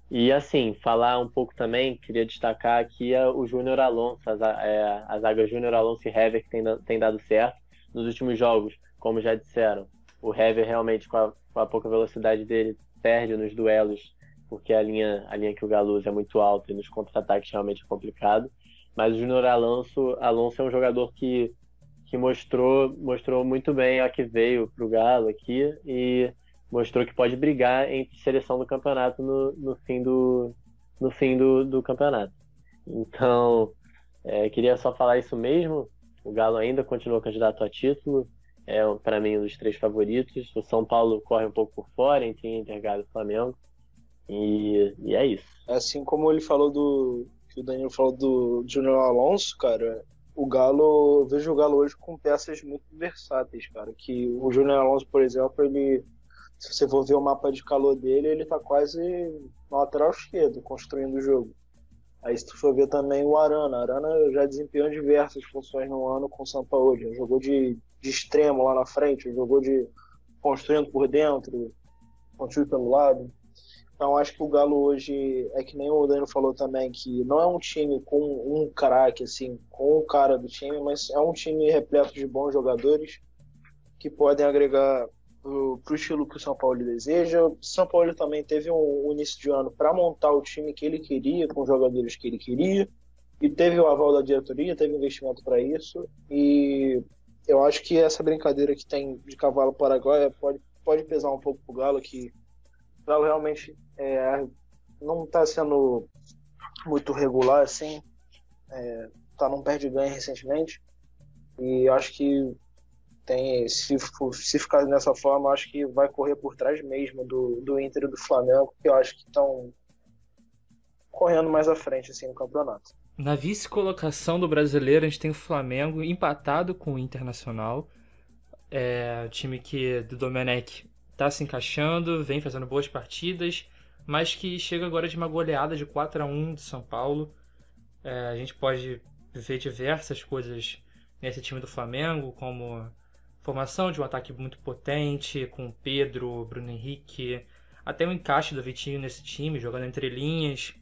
e assim, falar um pouco também, queria destacar aqui o Júnior Alonso, a, é, a zaga Júnior Alonso e Hever que tem, tem dado certo nos últimos jogos, como já disseram. O Hever realmente, com a, com a pouca velocidade dele, perde nos duelos porque a linha, a linha que o Galo usa é muito alta e nos contra-ataques realmente é complicado. Mas o Júnior Alonso, Alonso é um jogador que, que mostrou, mostrou muito bem a que veio para o Galo aqui e mostrou que pode brigar entre seleção do campeonato no, no fim, do, no fim do, do campeonato. Então, é, queria só falar isso mesmo. O Galo ainda continua candidato a título, é para mim um dos três favoritos. O São Paulo corre um pouco por fora entre Inter, Galo e Flamengo. E, e é isso. Assim como ele falou do. que o Danilo falou do Júnior Alonso, cara, o Galo. Eu vejo o Galo hoje com peças muito versáteis, cara. Que o Júnior Alonso, por exemplo, ele. Se você for ver o mapa de calor dele, ele tá quase no lateral esquerdo, construindo o jogo. Aí se tu for ver também o Arana, Arana já desempenhou diversas funções no ano com o. Já jogou de, de extremo lá na frente, jogou de construindo por dentro, construindo pelo lado. Então acho que o Galo hoje é que nem o Danilo falou também que não é um time com um craque assim, com o cara do time, mas é um time repleto de bons jogadores que podem agregar para o estilo que o São Paulo deseja. O São Paulo também teve um, um início de ano para montar o time que ele queria, com os jogadores que ele queria, e teve o aval da diretoria, teve investimento para isso. E eu acho que essa brincadeira que tem de cavalo paraguaia pode, pode pesar um pouco para o Galo, que Galo realmente é, não está sendo muito regular assim, é, tá num perde-ganha recentemente. E acho que tem se, se ficar dessa forma acho que vai correr por trás mesmo do, do Inter e do Flamengo que eu acho que estão correndo mais à frente assim no campeonato. Na vice-colocação do brasileiro a gente tem o Flamengo empatado com o Internacional, é, o time que do Domenech está se encaixando, vem fazendo boas partidas mas que chega agora de uma goleada de 4 a 1 de São Paulo. É, a gente pode ver diversas coisas nesse time do Flamengo, como formação de um ataque muito potente, com Pedro, Bruno Henrique, até o encaixe do Vitinho nesse time, jogando entre linhas,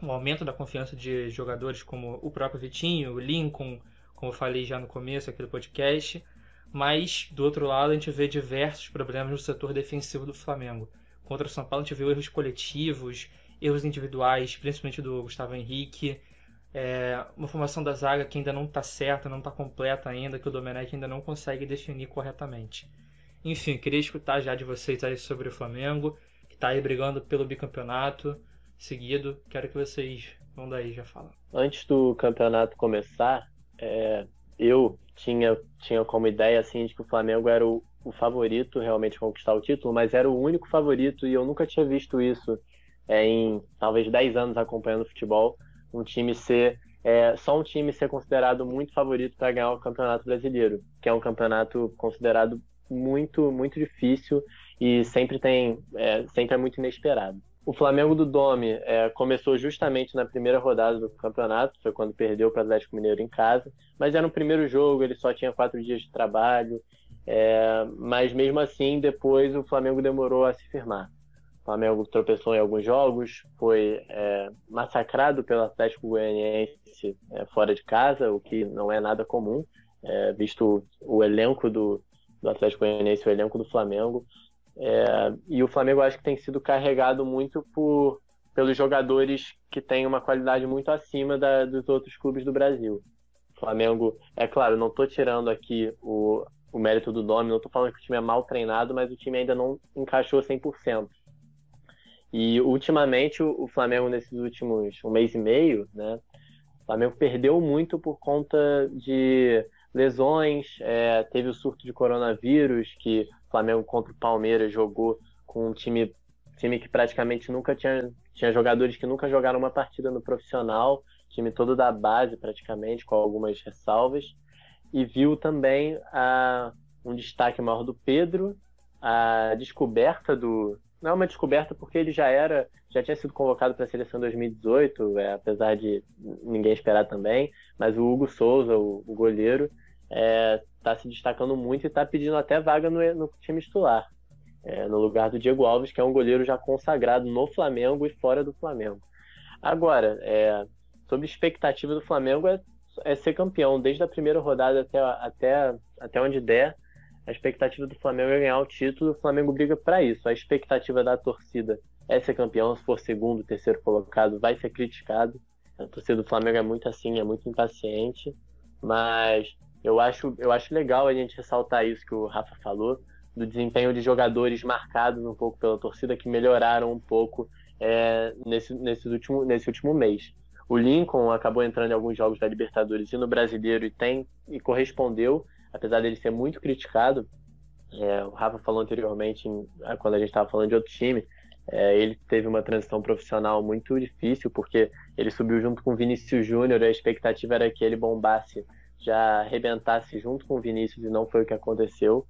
o aumento da confiança de jogadores como o próprio Vitinho, o Lincoln, como eu falei já no começo aqui do podcast, mas do outro lado a gente vê diversos problemas no setor defensivo do Flamengo. Contra o São Paulo a gente viu erros coletivos, erros individuais, principalmente do Gustavo Henrique. É, uma formação da zaga que ainda não está certa, não está completa ainda, que o Domenech ainda não consegue definir corretamente. Enfim, queria escutar já de vocês aí sobre o Flamengo, que está aí brigando pelo bicampeonato seguido. Quero que vocês vão daí já falar. Antes do campeonato começar, é, eu tinha, tinha como ideia assim de que o Flamengo era o, o favorito realmente conquistar o título, mas era o único favorito e eu nunca tinha visto isso é, em talvez 10 anos acompanhando futebol, um time ser é, só um time ser considerado muito favorito para ganhar o Campeonato Brasileiro, que é um campeonato considerado muito muito difícil e sempre tem é, sempre é muito inesperado. O Flamengo do Domi é, começou justamente na primeira rodada do campeonato, foi quando perdeu para o Atlético Mineiro em casa, mas era no primeiro jogo, ele só tinha quatro dias de trabalho, é, mas mesmo assim, depois o Flamengo demorou a se firmar. O Flamengo tropeçou em alguns jogos, foi é, massacrado pelo Atlético Goianiense é, fora de casa, o que não é nada comum, é, visto o elenco do, do Atlético Goianiense, o elenco do Flamengo. É, e o Flamengo acho que tem sido carregado muito por, pelos jogadores que têm uma qualidade muito acima da, dos outros clubes do Brasil. O Flamengo, é claro, não estou tirando aqui o, o mérito do nome. Não estou falando que o time é mal treinado, mas o time ainda não encaixou 100%. E ultimamente o Flamengo nesses últimos um mês e meio, né? O Flamengo perdeu muito por conta de lesões, é, teve o surto de coronavírus que o Flamengo contra o Palmeiras jogou com um time, time que praticamente nunca tinha, tinha jogadores que nunca jogaram uma partida no profissional, time todo da base praticamente, com algumas ressalvas e viu também a, um destaque maior do Pedro, a descoberta do. Não é uma descoberta porque ele já era, já tinha sido convocado para a seleção em 2018, é, apesar de ninguém esperar também, mas o Hugo Souza, o, o goleiro, está é, tá se destacando muito e está pedindo até vaga no, no time titular, é, no lugar do Diego Alves, que é um goleiro já consagrado no Flamengo e fora do Flamengo. Agora, é, sobre expectativa do Flamengo, é é ser campeão desde a primeira rodada até, até, até onde der. A expectativa do Flamengo é ganhar o título. O Flamengo briga para isso. A expectativa da torcida é ser campeão, se for segundo, terceiro colocado, vai ser criticado. A torcida do Flamengo é muito assim, é muito impaciente, mas eu acho, eu acho legal a gente ressaltar isso que o Rafa falou, do desempenho de jogadores marcados um pouco pela torcida que melhoraram um pouco é, nesse, nesse, último, nesse último mês. O Lincoln acabou entrando em alguns jogos da Libertadores e no Brasileiro e tem e correspondeu, apesar dele ser muito criticado. É, o Rafa falou anteriormente, em, quando a gente estava falando de outro time, é, ele teve uma transição profissional muito difícil, porque ele subiu junto com o Vinícius Júnior, a expectativa era que ele bombasse, já arrebentasse junto com o Vinícius, e não foi o que aconteceu.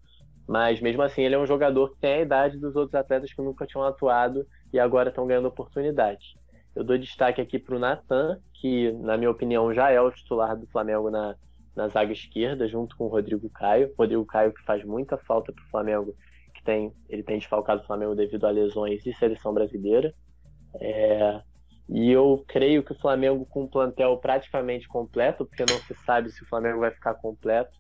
Mas mesmo assim, ele é um jogador que tem a idade dos outros atletas que nunca tinham atuado e agora estão ganhando oportunidade. Eu dou destaque aqui para o Natan, que, na minha opinião, já é o titular do Flamengo na, na zaga esquerda, junto com o Rodrigo Caio. Rodrigo Caio que faz muita falta para o Flamengo que tem, ele tem desfalcado o Flamengo devido a lesões e seleção brasileira. É, e eu creio que o Flamengo, com o plantel praticamente completo, porque não se sabe se o Flamengo vai ficar completo,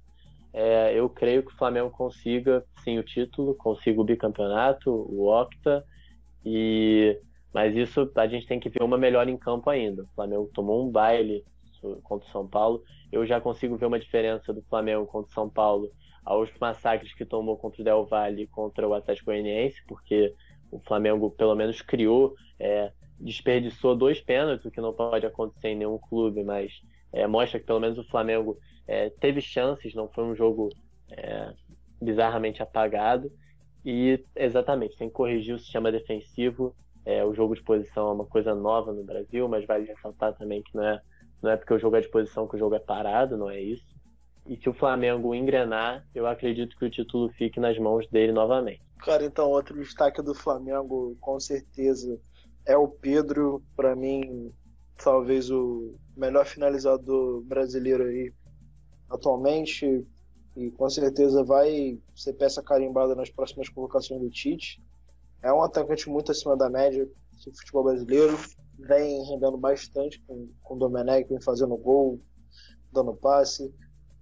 é, eu creio que o Flamengo consiga sim o título, consiga o bicampeonato, o Octa, e mas isso a gente tem que ver uma melhor em campo ainda. O Flamengo tomou um baile contra o São Paulo. Eu já consigo ver uma diferença do Flamengo contra o São Paulo aos massacres que tomou contra o Del Valle contra o Atlético Goianiense, porque o Flamengo pelo menos criou, é, desperdiçou dois pênaltis, o que não pode acontecer em nenhum clube, mas é, mostra que pelo menos o Flamengo é, teve chances, não foi um jogo é, bizarramente apagado. E exatamente, tem que corrigir o sistema defensivo. É, o jogo de posição é uma coisa nova no Brasil, mas vale ressaltar também que não é, não é porque o jogo é de posição que o jogo é parado, não é isso. E se o Flamengo engrenar, eu acredito que o título fique nas mãos dele novamente. Cara, então outro destaque do Flamengo, com certeza, é o Pedro. Para mim, talvez o melhor finalizador brasileiro aí atualmente. E com certeza vai ser peça carimbada nas próximas colocações do Tite. É um atacante muito acima da média do futebol brasileiro. Vem rendendo bastante com, com o Domenech, vem fazendo gol, dando passe.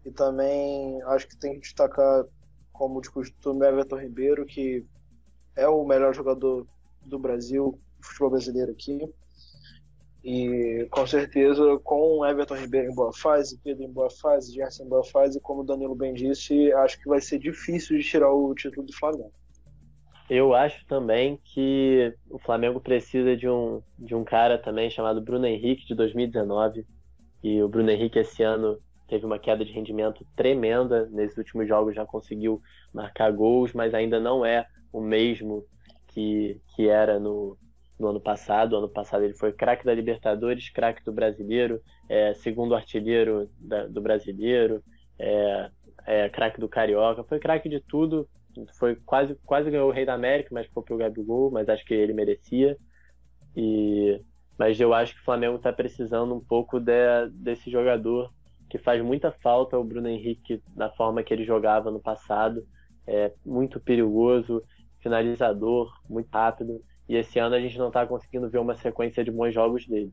E também acho que tem que destacar, como de costume, Everton Ribeiro, que é o melhor jogador do Brasil, futebol brasileiro aqui. E com certeza, com Everton Ribeiro em boa fase, Pedro em boa fase, Gerson em boa fase, como o Danilo bem disse, acho que vai ser difícil de tirar o título do Flamengo. Eu acho também que o Flamengo precisa de um, de um cara também chamado Bruno Henrique, de 2019. E o Bruno Henrique esse ano teve uma queda de rendimento tremenda. Nesses últimos jogos já conseguiu marcar gols, mas ainda não é o mesmo que, que era no, no ano passado. ano passado ele foi craque da Libertadores, craque do Brasileiro, é, segundo artilheiro da, do Brasileiro, é, é, craque do Carioca, foi craque de tudo. Foi quase, quase ganhou o Rei da América, mas ficou pro Gabigol, mas acho que ele merecia. E, mas eu acho que o Flamengo está precisando um pouco de, desse jogador que faz muita falta o Bruno Henrique na forma que ele jogava no passado. É muito perigoso, finalizador, muito rápido. E esse ano a gente não está conseguindo ver uma sequência de bons jogos dele.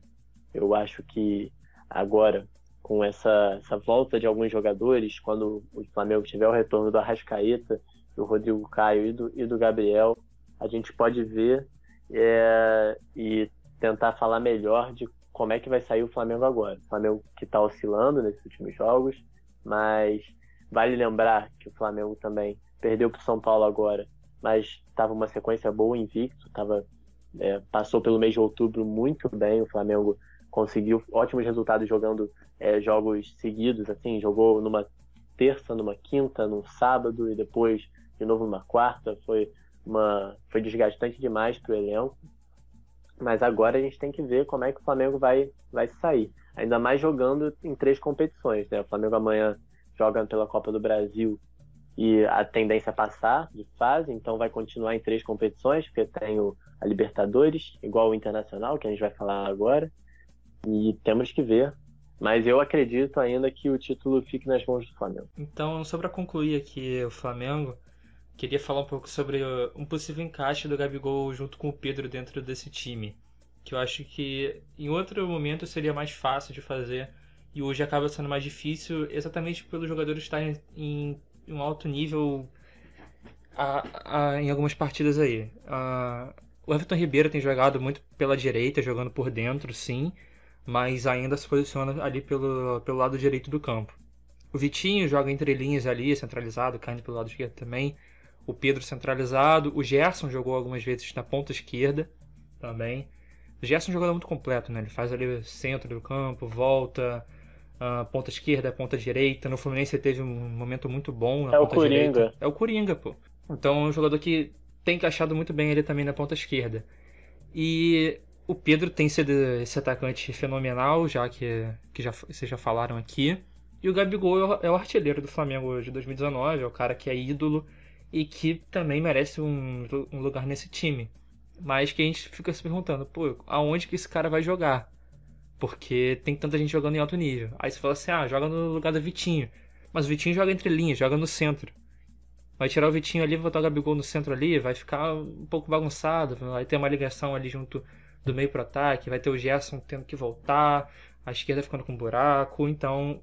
Eu acho que agora, com essa, essa volta de alguns jogadores, quando o Flamengo tiver o retorno do Arrascaeta, do Rodrigo Caio e do, e do Gabriel, a gente pode ver é, e tentar falar melhor de como é que vai sair o Flamengo agora. O Flamengo que está oscilando nesses últimos jogos, mas vale lembrar que o Flamengo também perdeu para o São Paulo agora, mas estava uma sequência boa invicto, tava, é, passou pelo mês de outubro muito bem. O Flamengo conseguiu ótimos resultados jogando é, jogos seguidos, assim, jogou numa terça, numa quinta, num sábado e depois de novo numa quarta. Foi uma foi desgastante demais para o elenco. Mas agora a gente tem que ver como é que o Flamengo vai, vai sair. Ainda mais jogando em três competições. Né? O Flamengo amanhã joga pela Copa do Brasil e a tendência é passar de fase, então vai continuar em três competições, porque tem o, a Libertadores, igual o Internacional, que a gente vai falar agora. E temos que ver. Mas eu acredito ainda que o título fique nas mãos do Flamengo. Então, só para concluir aqui o Flamengo, queria falar um pouco sobre um possível encaixe do Gabigol junto com o Pedro dentro desse time. Que eu acho que em outro momento seria mais fácil de fazer e hoje acaba sendo mais difícil, exatamente pelos jogadores estarem em um alto nível a, a, em algumas partidas aí. O Everton Ribeiro tem jogado muito pela direita, jogando por dentro, sim, mas ainda se posiciona ali pelo, pelo lado direito do campo. O Vitinho joga entre linhas ali, centralizado, caindo pelo lado esquerdo também. O Pedro centralizado. O Gerson jogou algumas vezes na ponta esquerda também. O Gerson é um jogador muito completo, né? Ele faz ali centro do campo, volta, uh, ponta esquerda, ponta direita. No Fluminense teve um momento muito bom na é ponta o Coringa. direita. É o Coringa, pô. Então é um jogador que tem encaixado muito bem ele também na ponta esquerda. E o Pedro tem sido esse atacante fenomenal, já que, que já, vocês já falaram aqui. E o Gabigol é o, é o artilheiro do Flamengo de 2019, é o cara que é ídolo e que também merece um, um lugar nesse time. Mas que a gente fica se perguntando, pô, aonde que esse cara vai jogar? Porque tem tanta gente jogando em alto nível. Aí você fala assim, ah, joga no lugar do Vitinho. Mas o Vitinho joga entre linhas, joga no centro. Vai tirar o Vitinho ali, botar o Gabigol no centro ali, vai ficar um pouco bagunçado, vai ter uma ligação ali junto do meio pro ataque, vai ter o Gerson tendo que voltar, a esquerda ficando com buraco, então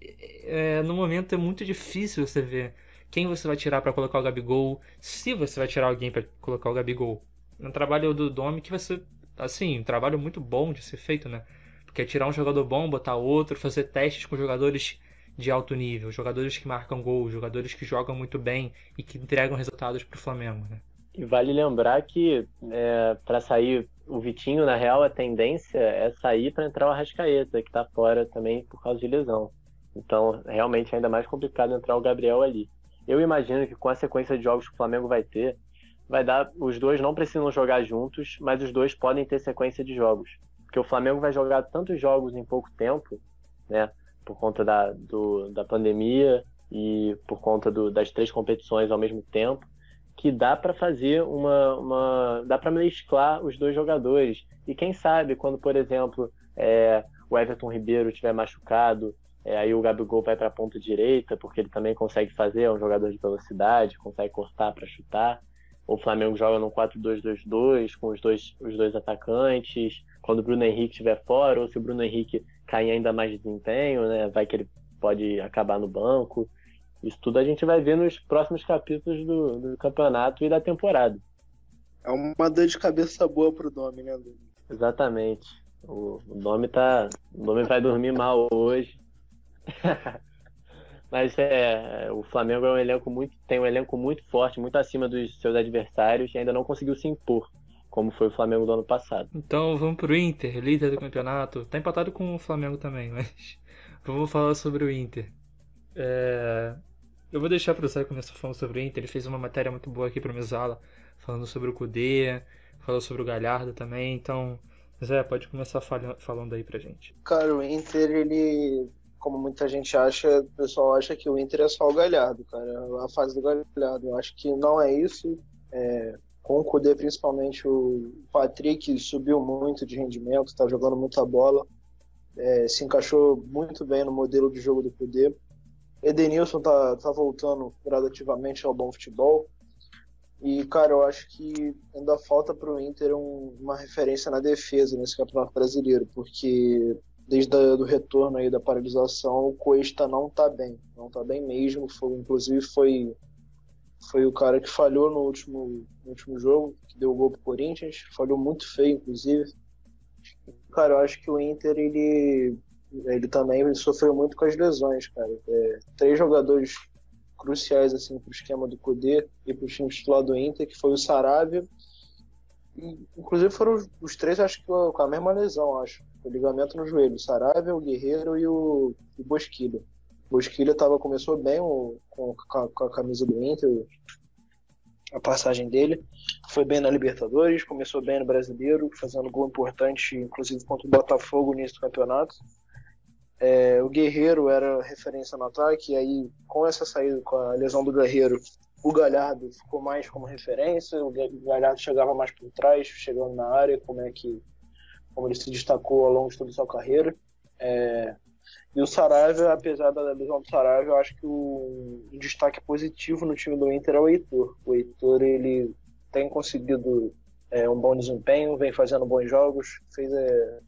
é, no momento é muito difícil você ver quem você vai tirar para colocar o Gabigol, se você vai tirar alguém para colocar o Gabigol. É um trabalho do Domi que vai ser, assim, um trabalho muito bom de ser feito, né? Porque é tirar um jogador bom, botar outro, fazer testes com jogadores de alto nível, jogadores que marcam gol, jogadores que jogam muito bem e que entregam resultados para o Flamengo, né? E vale lembrar que é, para sair o Vitinho, na real, a tendência é sair para entrar o Arrascaeta, que está fora também por causa de lesão. Então, realmente é ainda mais complicado entrar o Gabriel ali. Eu imagino que com a sequência de jogos que o Flamengo vai ter, vai dar. Os dois não precisam jogar juntos, mas os dois podem ter sequência de jogos. Porque o Flamengo vai jogar tantos jogos em pouco tempo, né? Por conta da, do, da pandemia e por conta do, das três competições ao mesmo tempo, que dá para fazer uma, uma. dá para mesclar os dois jogadores. E quem sabe quando, por exemplo, é, o Everton Ribeiro estiver machucado é, aí o Gabigol vai para a ponta direita, porque ele também consegue fazer, é um jogador de velocidade, consegue cortar para chutar. O Flamengo joga no 4-2-2-2 com os dois, os dois atacantes. Quando o Bruno Henrique estiver fora, ou se o Bruno Henrique cair ainda mais de desempenho, né, vai que ele pode acabar no banco. Isso tudo a gente vai ver nos próximos capítulos do, do campeonato e da temporada. É uma dor de cabeça boa pro nome, né, Exatamente. O, o nome tá. O nome vai dormir mal hoje. Mas é, o Flamengo é um elenco muito, tem um elenco muito forte, muito acima dos seus adversários e ainda não conseguiu se impor, como foi o Flamengo do ano passado. Então vamos pro Inter, líder do campeonato. Tá empatado com o Flamengo também, mas vamos falar sobre o Inter. É... Eu vou deixar para o Zé começar falando sobre o Inter. Ele fez uma matéria muito boa aqui para Mesala, falando sobre o Cudê, falou sobre o Galhardo também. Então, Zé, pode começar falando aí pra gente. Cara, o Inter, ele como muita gente acha, o pessoal acha que o Inter é só o Galhardo, cara, a fase do Galhardo. Eu acho que não é isso. É, com o Kudê, principalmente, o Patrick subiu muito de rendimento, está jogando muita bola, é, se encaixou muito bem no modelo de jogo do Kudê. Edenilson tá, tá voltando gradativamente ao bom futebol. E, cara, eu acho que ainda falta para o Inter um, uma referência na defesa nesse Campeonato Brasileiro, porque desde o retorno aí da paralisação, o Cuesta não está bem, não está bem mesmo. Foi, inclusive foi foi o cara que falhou no último, no último jogo, que deu o gol pro Corinthians, falhou muito feio, inclusive. Cara, eu acho que o Inter ele ele também sofreu muito com as lesões, cara. É, três jogadores cruciais assim para o esquema do Cudê e para o time titular do Inter, que foi o Saravia. Inclusive foram os, três, acho que com a mesma lesão, acho o ligamento no joelho. O Saraiva, o Guerreiro e o, o Bosquilha. Bosquilha tava, começou bem o, com, com, a camisa do Inter, a passagem dele. Foi bem na Libertadores, começou bem no Brasileiro, fazendo gol importante, inclusive contra o Botafogo no início do campeonato. É, o Guerreiro era referência no ataque, e aí com essa saída, com a lesão do Guerreiro, o Galhardo ficou mais como referência, o Galhardo chegava mais por trás, chegando na área, como é que como ele se destacou ao longo de toda a sua carreira. É, e o Saraiva, apesar da lesão do Saraiva, eu acho que o, um destaque positivo no time do Inter é o Heitor. O Heitor ele tem conseguido é, um bom desempenho, vem fazendo bons jogos, fez, é,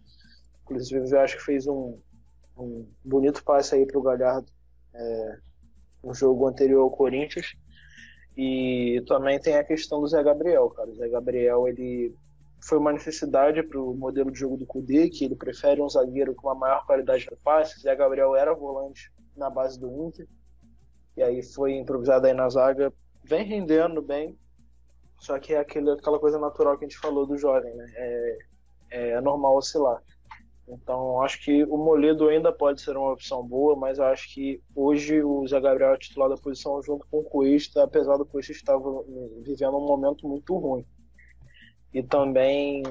inclusive eu acho que fez um, um bonito passe aí para o Galhardo é, no jogo anterior ao Corinthians. E também tem a questão do Zé Gabriel, cara. O Zé Gabriel, ele foi uma necessidade para o modelo de jogo do Cudê, que ele prefere um zagueiro com uma maior qualidade no passe. O Zé Gabriel era volante na base do Inter, e aí foi improvisado aí na zaga, vem rendendo bem, só que é aquele, aquela coisa natural que a gente falou do jovem, né? É, é normal oscilar. Então, acho que o Moledo ainda pode ser uma opção boa, mas acho que hoje o Zé Gabriel é titular da posição junto com o Cuesta, apesar do Cuesta estar vivendo um momento muito ruim. E também,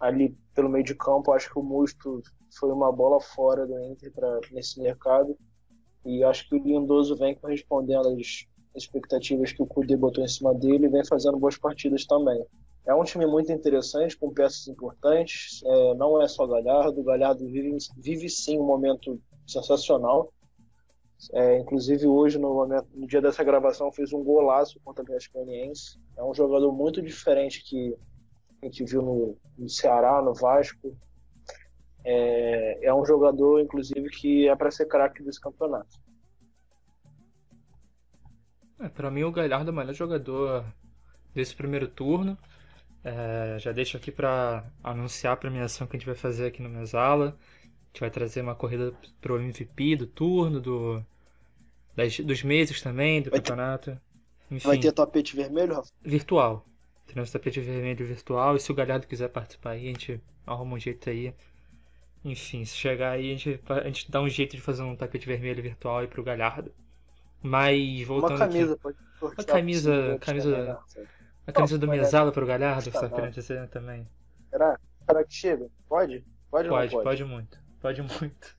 ali pelo meio de campo, acho que o Musto foi uma bola fora do Inter pra, nesse mercado. E acho que o Lindoso vem correspondendo às expectativas que o Cudê botou em cima dele e vem fazendo boas partidas também. É um time muito interessante, com peças importantes. É, não é só Galhardo. O Galhardo vive, vive sim um momento sensacional. É, inclusive hoje, no, momento, no, dia dessa gravação, fez um golaço contra o Atlético. É um jogador muito diferente que a gente viu no, no Ceará, no Vasco. É, é, um jogador, inclusive, que é para ser craque desse campeonato. É, para mim, o Galhardo é o melhor jogador desse primeiro turno. É, já deixo aqui para anunciar a premiação que a gente vai fazer aqui no Mesala. A gente vai trazer uma corrida pro MVP do turno, do, das, dos meses também, do vai campeonato. Ter, Enfim, vai ter tapete vermelho, Rafa? Virtual. Teremos tapete vermelho virtual. E se o Galhardo quiser participar aí, a gente arruma um jeito aí. Enfim, se chegar aí, a gente, a gente dá um jeito de fazer um tapete vermelho virtual aí pro Galhardo. Mas voltando. Uma camisa, aqui, pode Uma camisa. camisa a camisa do Mesala pro Galhardo, que você tá querendo dizer também. Será? Será que chega? Pode? Pode, pode, pode? Pode muito. Pode muito.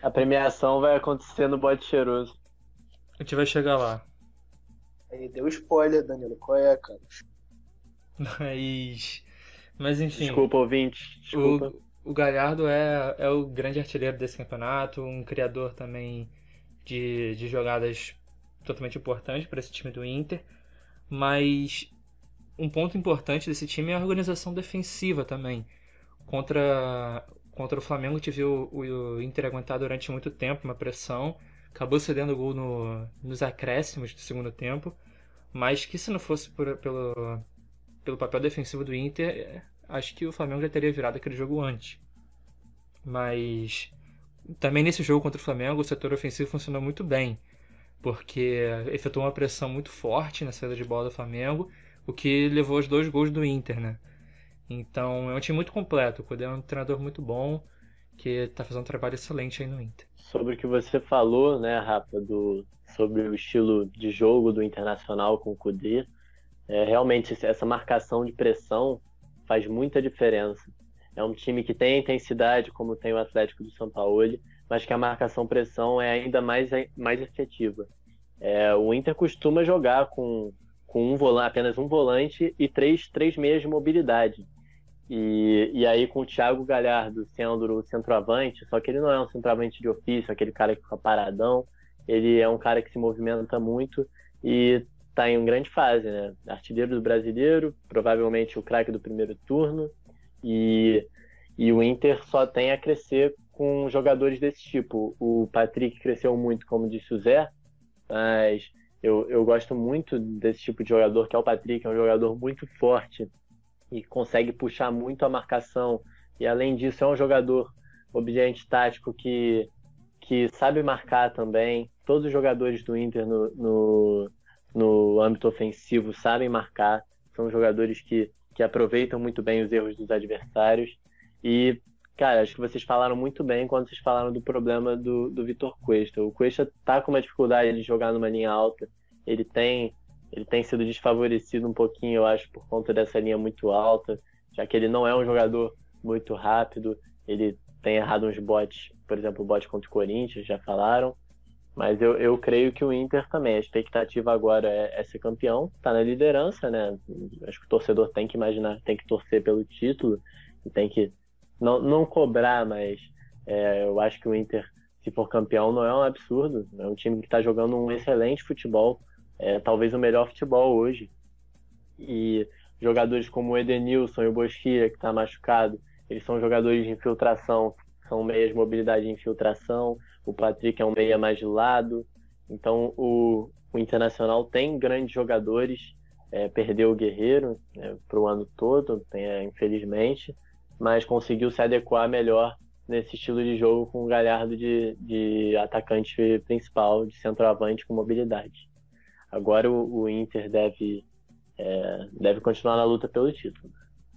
A premiação vai acontecer no bote cheiroso. A gente vai chegar lá. Aí deu spoiler, Danilo. Qual é, cara? Mas. Mas enfim. Desculpa, ouvinte. Desculpa. O, o Galhardo é, é o grande artilheiro desse campeonato, um criador também de, de jogadas totalmente importantes para esse time do Inter. Mas um ponto importante desse time é a organização defensiva também. Contra, contra o Flamengo, viu o, o Inter aguentar durante muito tempo uma pressão, acabou cedendo o gol no, nos acréscimos do segundo tempo, mas que se não fosse por, pelo, pelo papel defensivo do Inter, acho que o Flamengo já teria virado aquele jogo antes. Mas também nesse jogo contra o Flamengo, o setor ofensivo funcionou muito bem, porque efetuou uma pressão muito forte na saída de bola do Flamengo o que levou os dois gols do Inter, né? Então é um time muito completo. O Cudê é um treinador muito bom que está fazendo um trabalho excelente aí no Inter. Sobre o que você falou, né, Rafa, do, sobre o estilo de jogo do Internacional com o Cudê, é, realmente essa marcação de pressão faz muita diferença. É um time que tem intensidade, como tem o Atlético do São Paulo, mas que a marcação-pressão é ainda mais, mais efetiva. É, o Inter costuma jogar com com um volante, apenas um volante e três, três meias de mobilidade. E, e aí com o Thiago Galhardo sendo o centroavante, só que ele não é um centroavante de ofício, aquele cara que fica paradão, ele é um cara que se movimenta muito e está em grande fase, né? Artilheiro do brasileiro, provavelmente o craque do primeiro turno, e, e o Inter só tem a crescer com jogadores desse tipo. O Patrick cresceu muito, como disse o Zé, mas eu, eu gosto muito desse tipo de jogador, que é o Patrick, é um jogador muito forte e consegue puxar muito a marcação. E além disso, é um jogador obediente tático que, que sabe marcar também. Todos os jogadores do Inter no, no, no âmbito ofensivo sabem marcar. São jogadores que, que aproveitam muito bem os erros dos adversários. E, cara, acho que vocês falaram muito bem quando vocês falaram do problema do, do Vitor Cuesta. O Cuesta tá com uma dificuldade de jogar numa linha alta. Ele tem ele tem sido desfavorecido um pouquinho, eu acho, por conta dessa linha muito alta, já que ele não é um jogador muito rápido, ele tem errado uns botes, por exemplo, o bote contra o Corinthians, já falaram, mas eu, eu creio que o Inter também, a expectativa agora é, é ser campeão, tá na liderança, né? Acho que o torcedor tem que imaginar, tem que torcer pelo título, e tem que não, não cobrar, mas é, eu acho que o Inter, se for campeão, não é um absurdo, é um time que está jogando um excelente futebol, é, talvez o melhor futebol hoje. E jogadores como o Edenilson e o Bosquia, que está machucado, eles são jogadores de infiltração, são meias de mobilidade de infiltração. O Patrick é um meia mais de lado. Então o, o Internacional tem grandes jogadores, é, perdeu o Guerreiro né, para o ano todo, é, infelizmente, mas conseguiu se adequar melhor nesse estilo de jogo com o Galhardo de, de atacante principal, de centroavante com mobilidade. Agora o, o Inter deve, é, deve continuar na luta pelo título.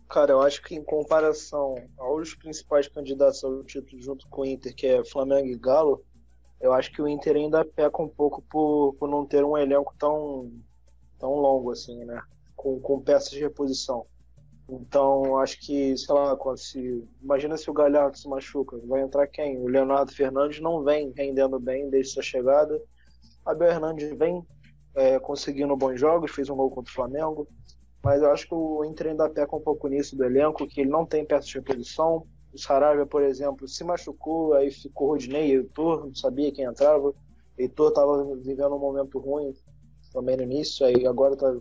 Cara, eu acho que em comparação aos principais candidatos ao título junto com o Inter, que é Flamengo e Galo, eu acho que o Inter ainda peca um pouco por, por não ter um elenco tão, tão longo assim, né? Com, com peças de reposição. Então, acho que, sei lá, se, imagina se o Galhardo se machuca, vai entrar quem? O Leonardo Fernandes não vem rendendo bem desde sua chegada. Abel Hernandes vem é, conseguindo bons jogos, fez um gol contra o Flamengo. Mas eu acho que o Inter ainda peca um pouco nisso do elenco, que ele não tem peças de reposição. O Saravia, por exemplo, se machucou, aí ficou Rodinei e Heitor, não sabia quem entrava. Heitor estava vivendo um momento ruim também no início, aí agora tá,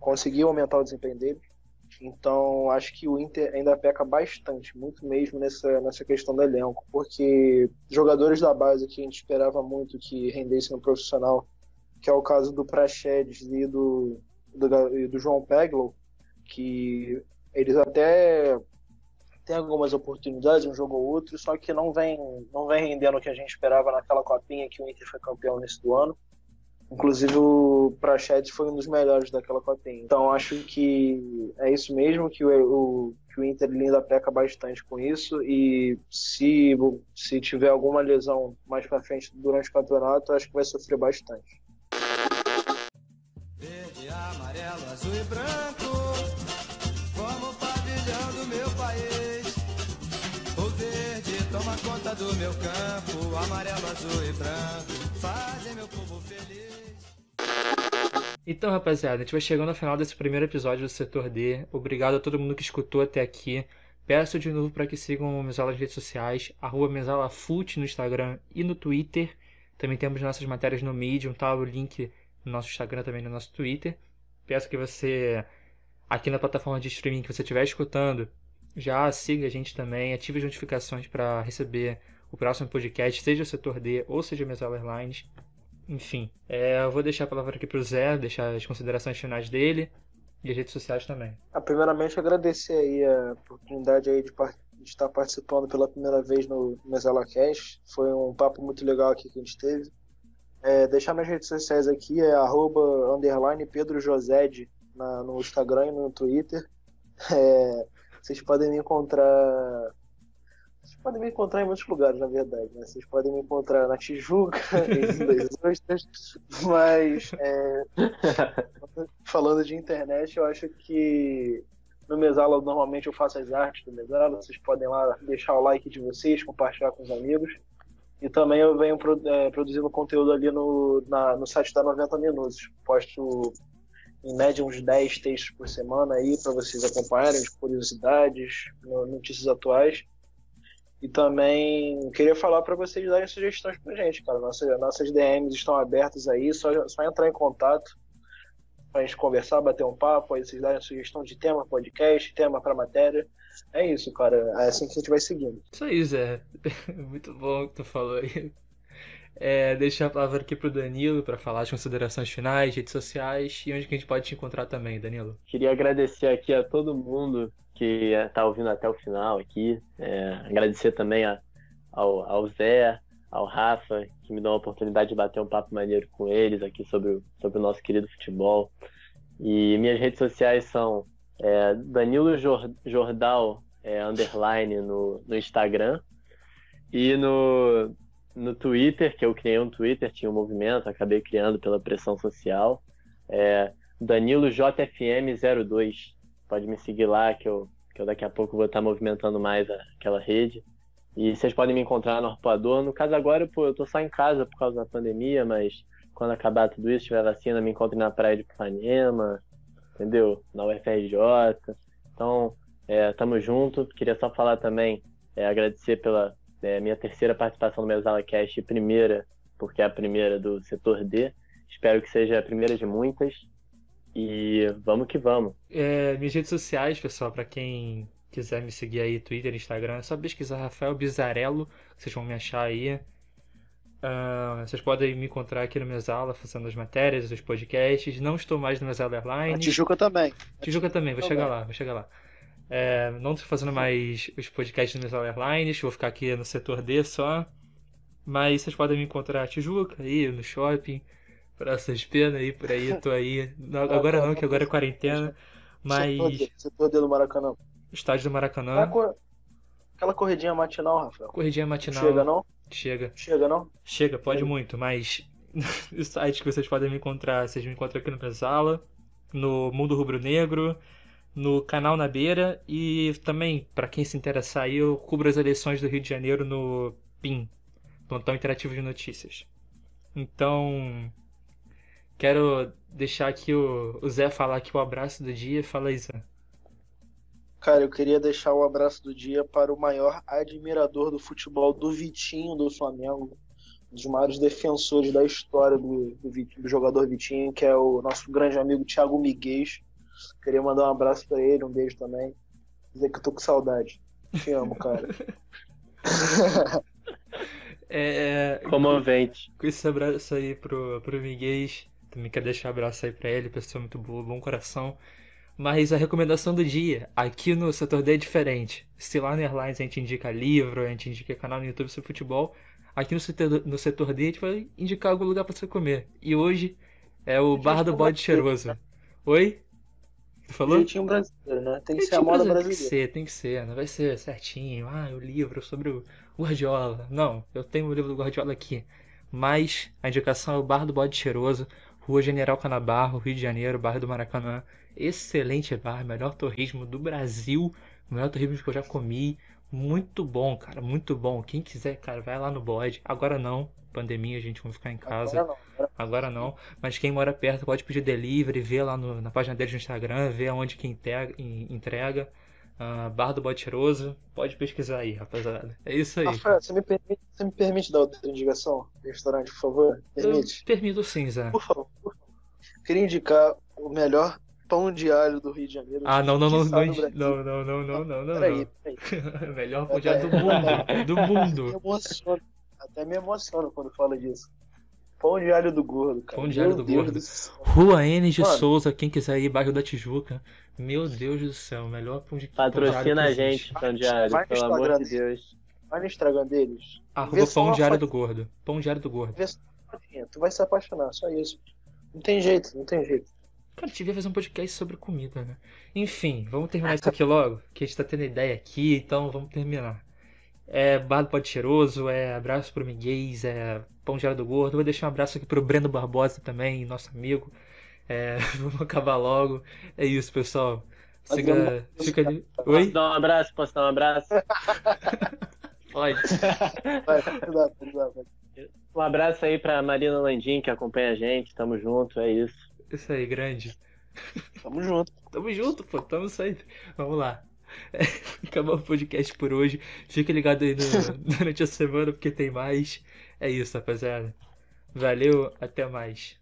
conseguiu aumentar o desempenho dele. Então, acho que o Inter ainda peca bastante, muito mesmo nessa, nessa questão do elenco, porque jogadores da base que a gente esperava muito que rendessem no profissional, que é o caso do Praxedes e do, do, do João Peglow, que eles até têm algumas oportunidades, um jogo ou outro, só que não vem, não vem rendendo o que a gente esperava naquela copinha que o Inter foi campeão nesse do ano. Inclusive o Prachedes foi um dos melhores daquela copinha. Então acho que é isso mesmo, que o, o, que o Inter ainda peca bastante com isso. E se, se tiver alguma lesão mais pra frente durante o campeonato, acho que vai sofrer bastante. Verde, amarelo, azul e branco, como pavilhão do meu país. O verde toma conta do meu campo, amarelo, azul e branco, fazem meu povo feliz. Então, rapaziada, a gente vai chegando ao final desse primeiro episódio do Setor D. Obrigado a todo mundo que escutou até aqui. Peço de novo para que sigam o Mesala nas redes sociais, arroba MesalaFute no Instagram e no Twitter. Também temos nossas matérias no Medium, tá? O link no nosso Instagram também no nosso Twitter. Peço que você, aqui na plataforma de streaming que você estiver escutando, já siga a gente também, ative as notificações para receber o próximo podcast, seja o Setor D ou seja o Mesala Airlines. Enfim, é, eu vou deixar a palavra aqui pro Zé, deixar as considerações finais dele e as redes sociais também. Ah, primeiramente, agradecer aí a oportunidade aí de, de, estar participando pela primeira vez no Mesala Cash. Foi um papo muito legal aqui que a gente teve. É, deixar minhas redes sociais aqui é arroba, underline Pedro na, no Instagram e no Twitter. É, vocês podem me encontrar vocês podem me encontrar em muitos lugares, na verdade. Né? Vocês podem me encontrar na Tijuca, em Ostras, mas é, falando de internet, eu acho que no Mesala normalmente eu faço as artes do Mesala. Vocês podem lá deixar o like de vocês, compartilhar com os amigos. E também eu venho é, produzindo conteúdo ali no, na, no site da 90 Minutos. Posto em média uns 10 textos por semana aí para vocês acompanharem, de curiosidades, notícias atuais. E também queria falar para vocês darem sugestões pra gente, cara. Nossas, nossas DMs estão abertas aí, só, só entrar em contato pra gente conversar, bater um papo, aí vocês darem sugestão de tema, podcast, tema para matéria. É isso, cara. É assim que a gente vai seguindo. Isso aí, Zé. Muito bom o que tu falou aí. É, deixar a palavra aqui pro Danilo para falar as considerações finais, redes sociais e onde que a gente pode te encontrar também, Danilo. Queria agradecer aqui a todo mundo que está ouvindo até o final aqui. É, agradecer também a, ao, ao Zé, ao Rafa, que me dão a oportunidade de bater um papo maneiro com eles aqui sobre, sobre o nosso querido futebol. E minhas redes sociais são é, Danilo Jordal é, underline no, no Instagram e no, no Twitter, que eu criei um Twitter, tinha um movimento, acabei criando pela pressão social. É, Danilo JFM02 pode me seguir lá, que eu, que eu daqui a pouco vou estar movimentando mais aquela rede. E vocês podem me encontrar no Arpoador. No caso agora, pô, eu tô só em casa por causa da pandemia, mas quando acabar tudo isso, tiver vacina, me encontre na praia de Ipanema, entendeu? Na UFRJ. Então, é, tamo junto. Queria só falar também, é, agradecer pela é, minha terceira participação no Mesala Cast, primeira, porque é a primeira do setor D. Espero que seja a primeira de muitas. E vamos que vamos. É, minhas redes sociais, pessoal, para quem quiser me seguir aí, Twitter, Instagram, é só pesquisar Rafael Bizarello, que vocês vão me achar aí. Uh, vocês podem me encontrar aqui no Mesala fazendo as matérias, os podcasts. Não estou mais no Mesala Airlines. A Tijuca também. Tijuca também, vou chegar lá, vou chegar lá. É, não estou fazendo mais os podcasts Mesala Airlines, vou ficar aqui no setor D só. Mas vocês podem me encontrar Tijuca, aí no shopping, Praças Pena aí, por aí, tô aí. Agora não, que agora é quarentena. Mas. Setor D do Maracanã. Estádio do Maracanã. Aquela corridinha matinal, Rafael. Corridinha matinal. Chega, não? Chega. Chega, não? Chega, pode Chega. muito, mas o site que vocês podem me encontrar, vocês me encontram aqui no Pesala, no Mundo Rubro Negro, no canal Na Beira e também, para quem se interessar aí, eu cubro as eleições do Rio de Janeiro no PIN, Plantão Interativo de Notícias. Então, quero deixar aqui o, o Zé falar aqui o abraço do dia. Fala aí, Zé. Cara, eu queria deixar o abraço do dia para o maior admirador do futebol do Vitinho do Flamengo, um dos maiores defensores da história do, do, do, jogador Vitinho, que é o nosso grande amigo Thiago Miguel. Queria mandar um abraço para ele, um beijo também. Dizer que eu tô com saudade. Te amo, cara. é, Comovente. Com esse abraço aí pro, pro Miguel, também quero deixar um abraço aí pra ele, pessoa muito boa, bom coração. Mas a recomendação do dia, aqui no setor D é diferente. Se lá no Airlines a gente indica livro, a gente indica canal no YouTube sobre futebol, aqui no setor, no setor D a gente vai indicar algum lugar para você comer. E hoje é o Bar do Bode Cheiroso. Oi? Tu falou? Jeitinho brasileiro, né? Tem que ser a moda brasileira. Tem que ser, tem que ser. Não vai ser certinho. Ah, o livro sobre o Guardiola. Não, eu tenho o livro do Guardiola aqui. Mas a indicação é o Bar do Bode Cheiroso, Rua General Canabarro, Rio de Janeiro, bairro do Maracanã excelente bar, melhor torresmo do Brasil, melhor torresmo que eu já comi. Muito bom, cara, muito bom. Quem quiser, cara, vai lá no bode. Agora não, pandemia, a gente vai ficar em casa. Agora não, agora não. Mas quem mora perto pode pedir delivery, ver lá no, na página deles no Instagram, ver aonde que entrega. entrega. Uh, Bar do Bode Cheiroso, pode pesquisar aí, rapaziada. É isso aí. Rafael, você me permite, você me permite dar outra indicação restaurante, por favor? Permite? Eu permito sim, Zé. Por favor, por favor. Queria indicar o melhor pão de alho do Rio de Janeiro. Ah, não, não, não, não, não, não, não, não, não, não. Peraí, peraí. Melhor pão de alho do mundo, do mundo. Me emociono, até me emociono quando falo disso. Pão de alho do gordo, cara. Pão de alho do gordo. Rua N de Mano. Souza, quem quiser ir, bairro da Tijuca. Meu Deus do céu, melhor pão de Patrocina a gente, pão de alho, pelo amor de Deus. Vai no Instagram deles. Arroba pão de alho do gordo. Pão de alho do gordo. Tu vai se apaixonar, só isso. Não tem jeito, não tem jeito. Cara, devia fazer um podcast sobre comida, né? Enfim, vamos terminar isso aqui logo, que a gente tá tendo ideia aqui, então vamos terminar. É Bar Pode Cheiroso, é abraço pro Miguel, é Pão de do Gordo. Vou deixar um abraço aqui pro Breno Barbosa também, nosso amigo. É, vamos acabar logo. É isso, pessoal. Siga, fica ali. Oi? Posso dar um abraço? Posso dar um abraço? Pode. Um abraço aí pra Marina Landim, que acompanha a gente. Tamo junto, é isso. Isso aí, grande. Tamo junto. Tamo junto, pô. Tamo sempre. Vamos lá. Acabou o podcast por hoje. Fica ligado aí no, durante a semana porque tem mais. É isso, rapaziada. Valeu, até mais.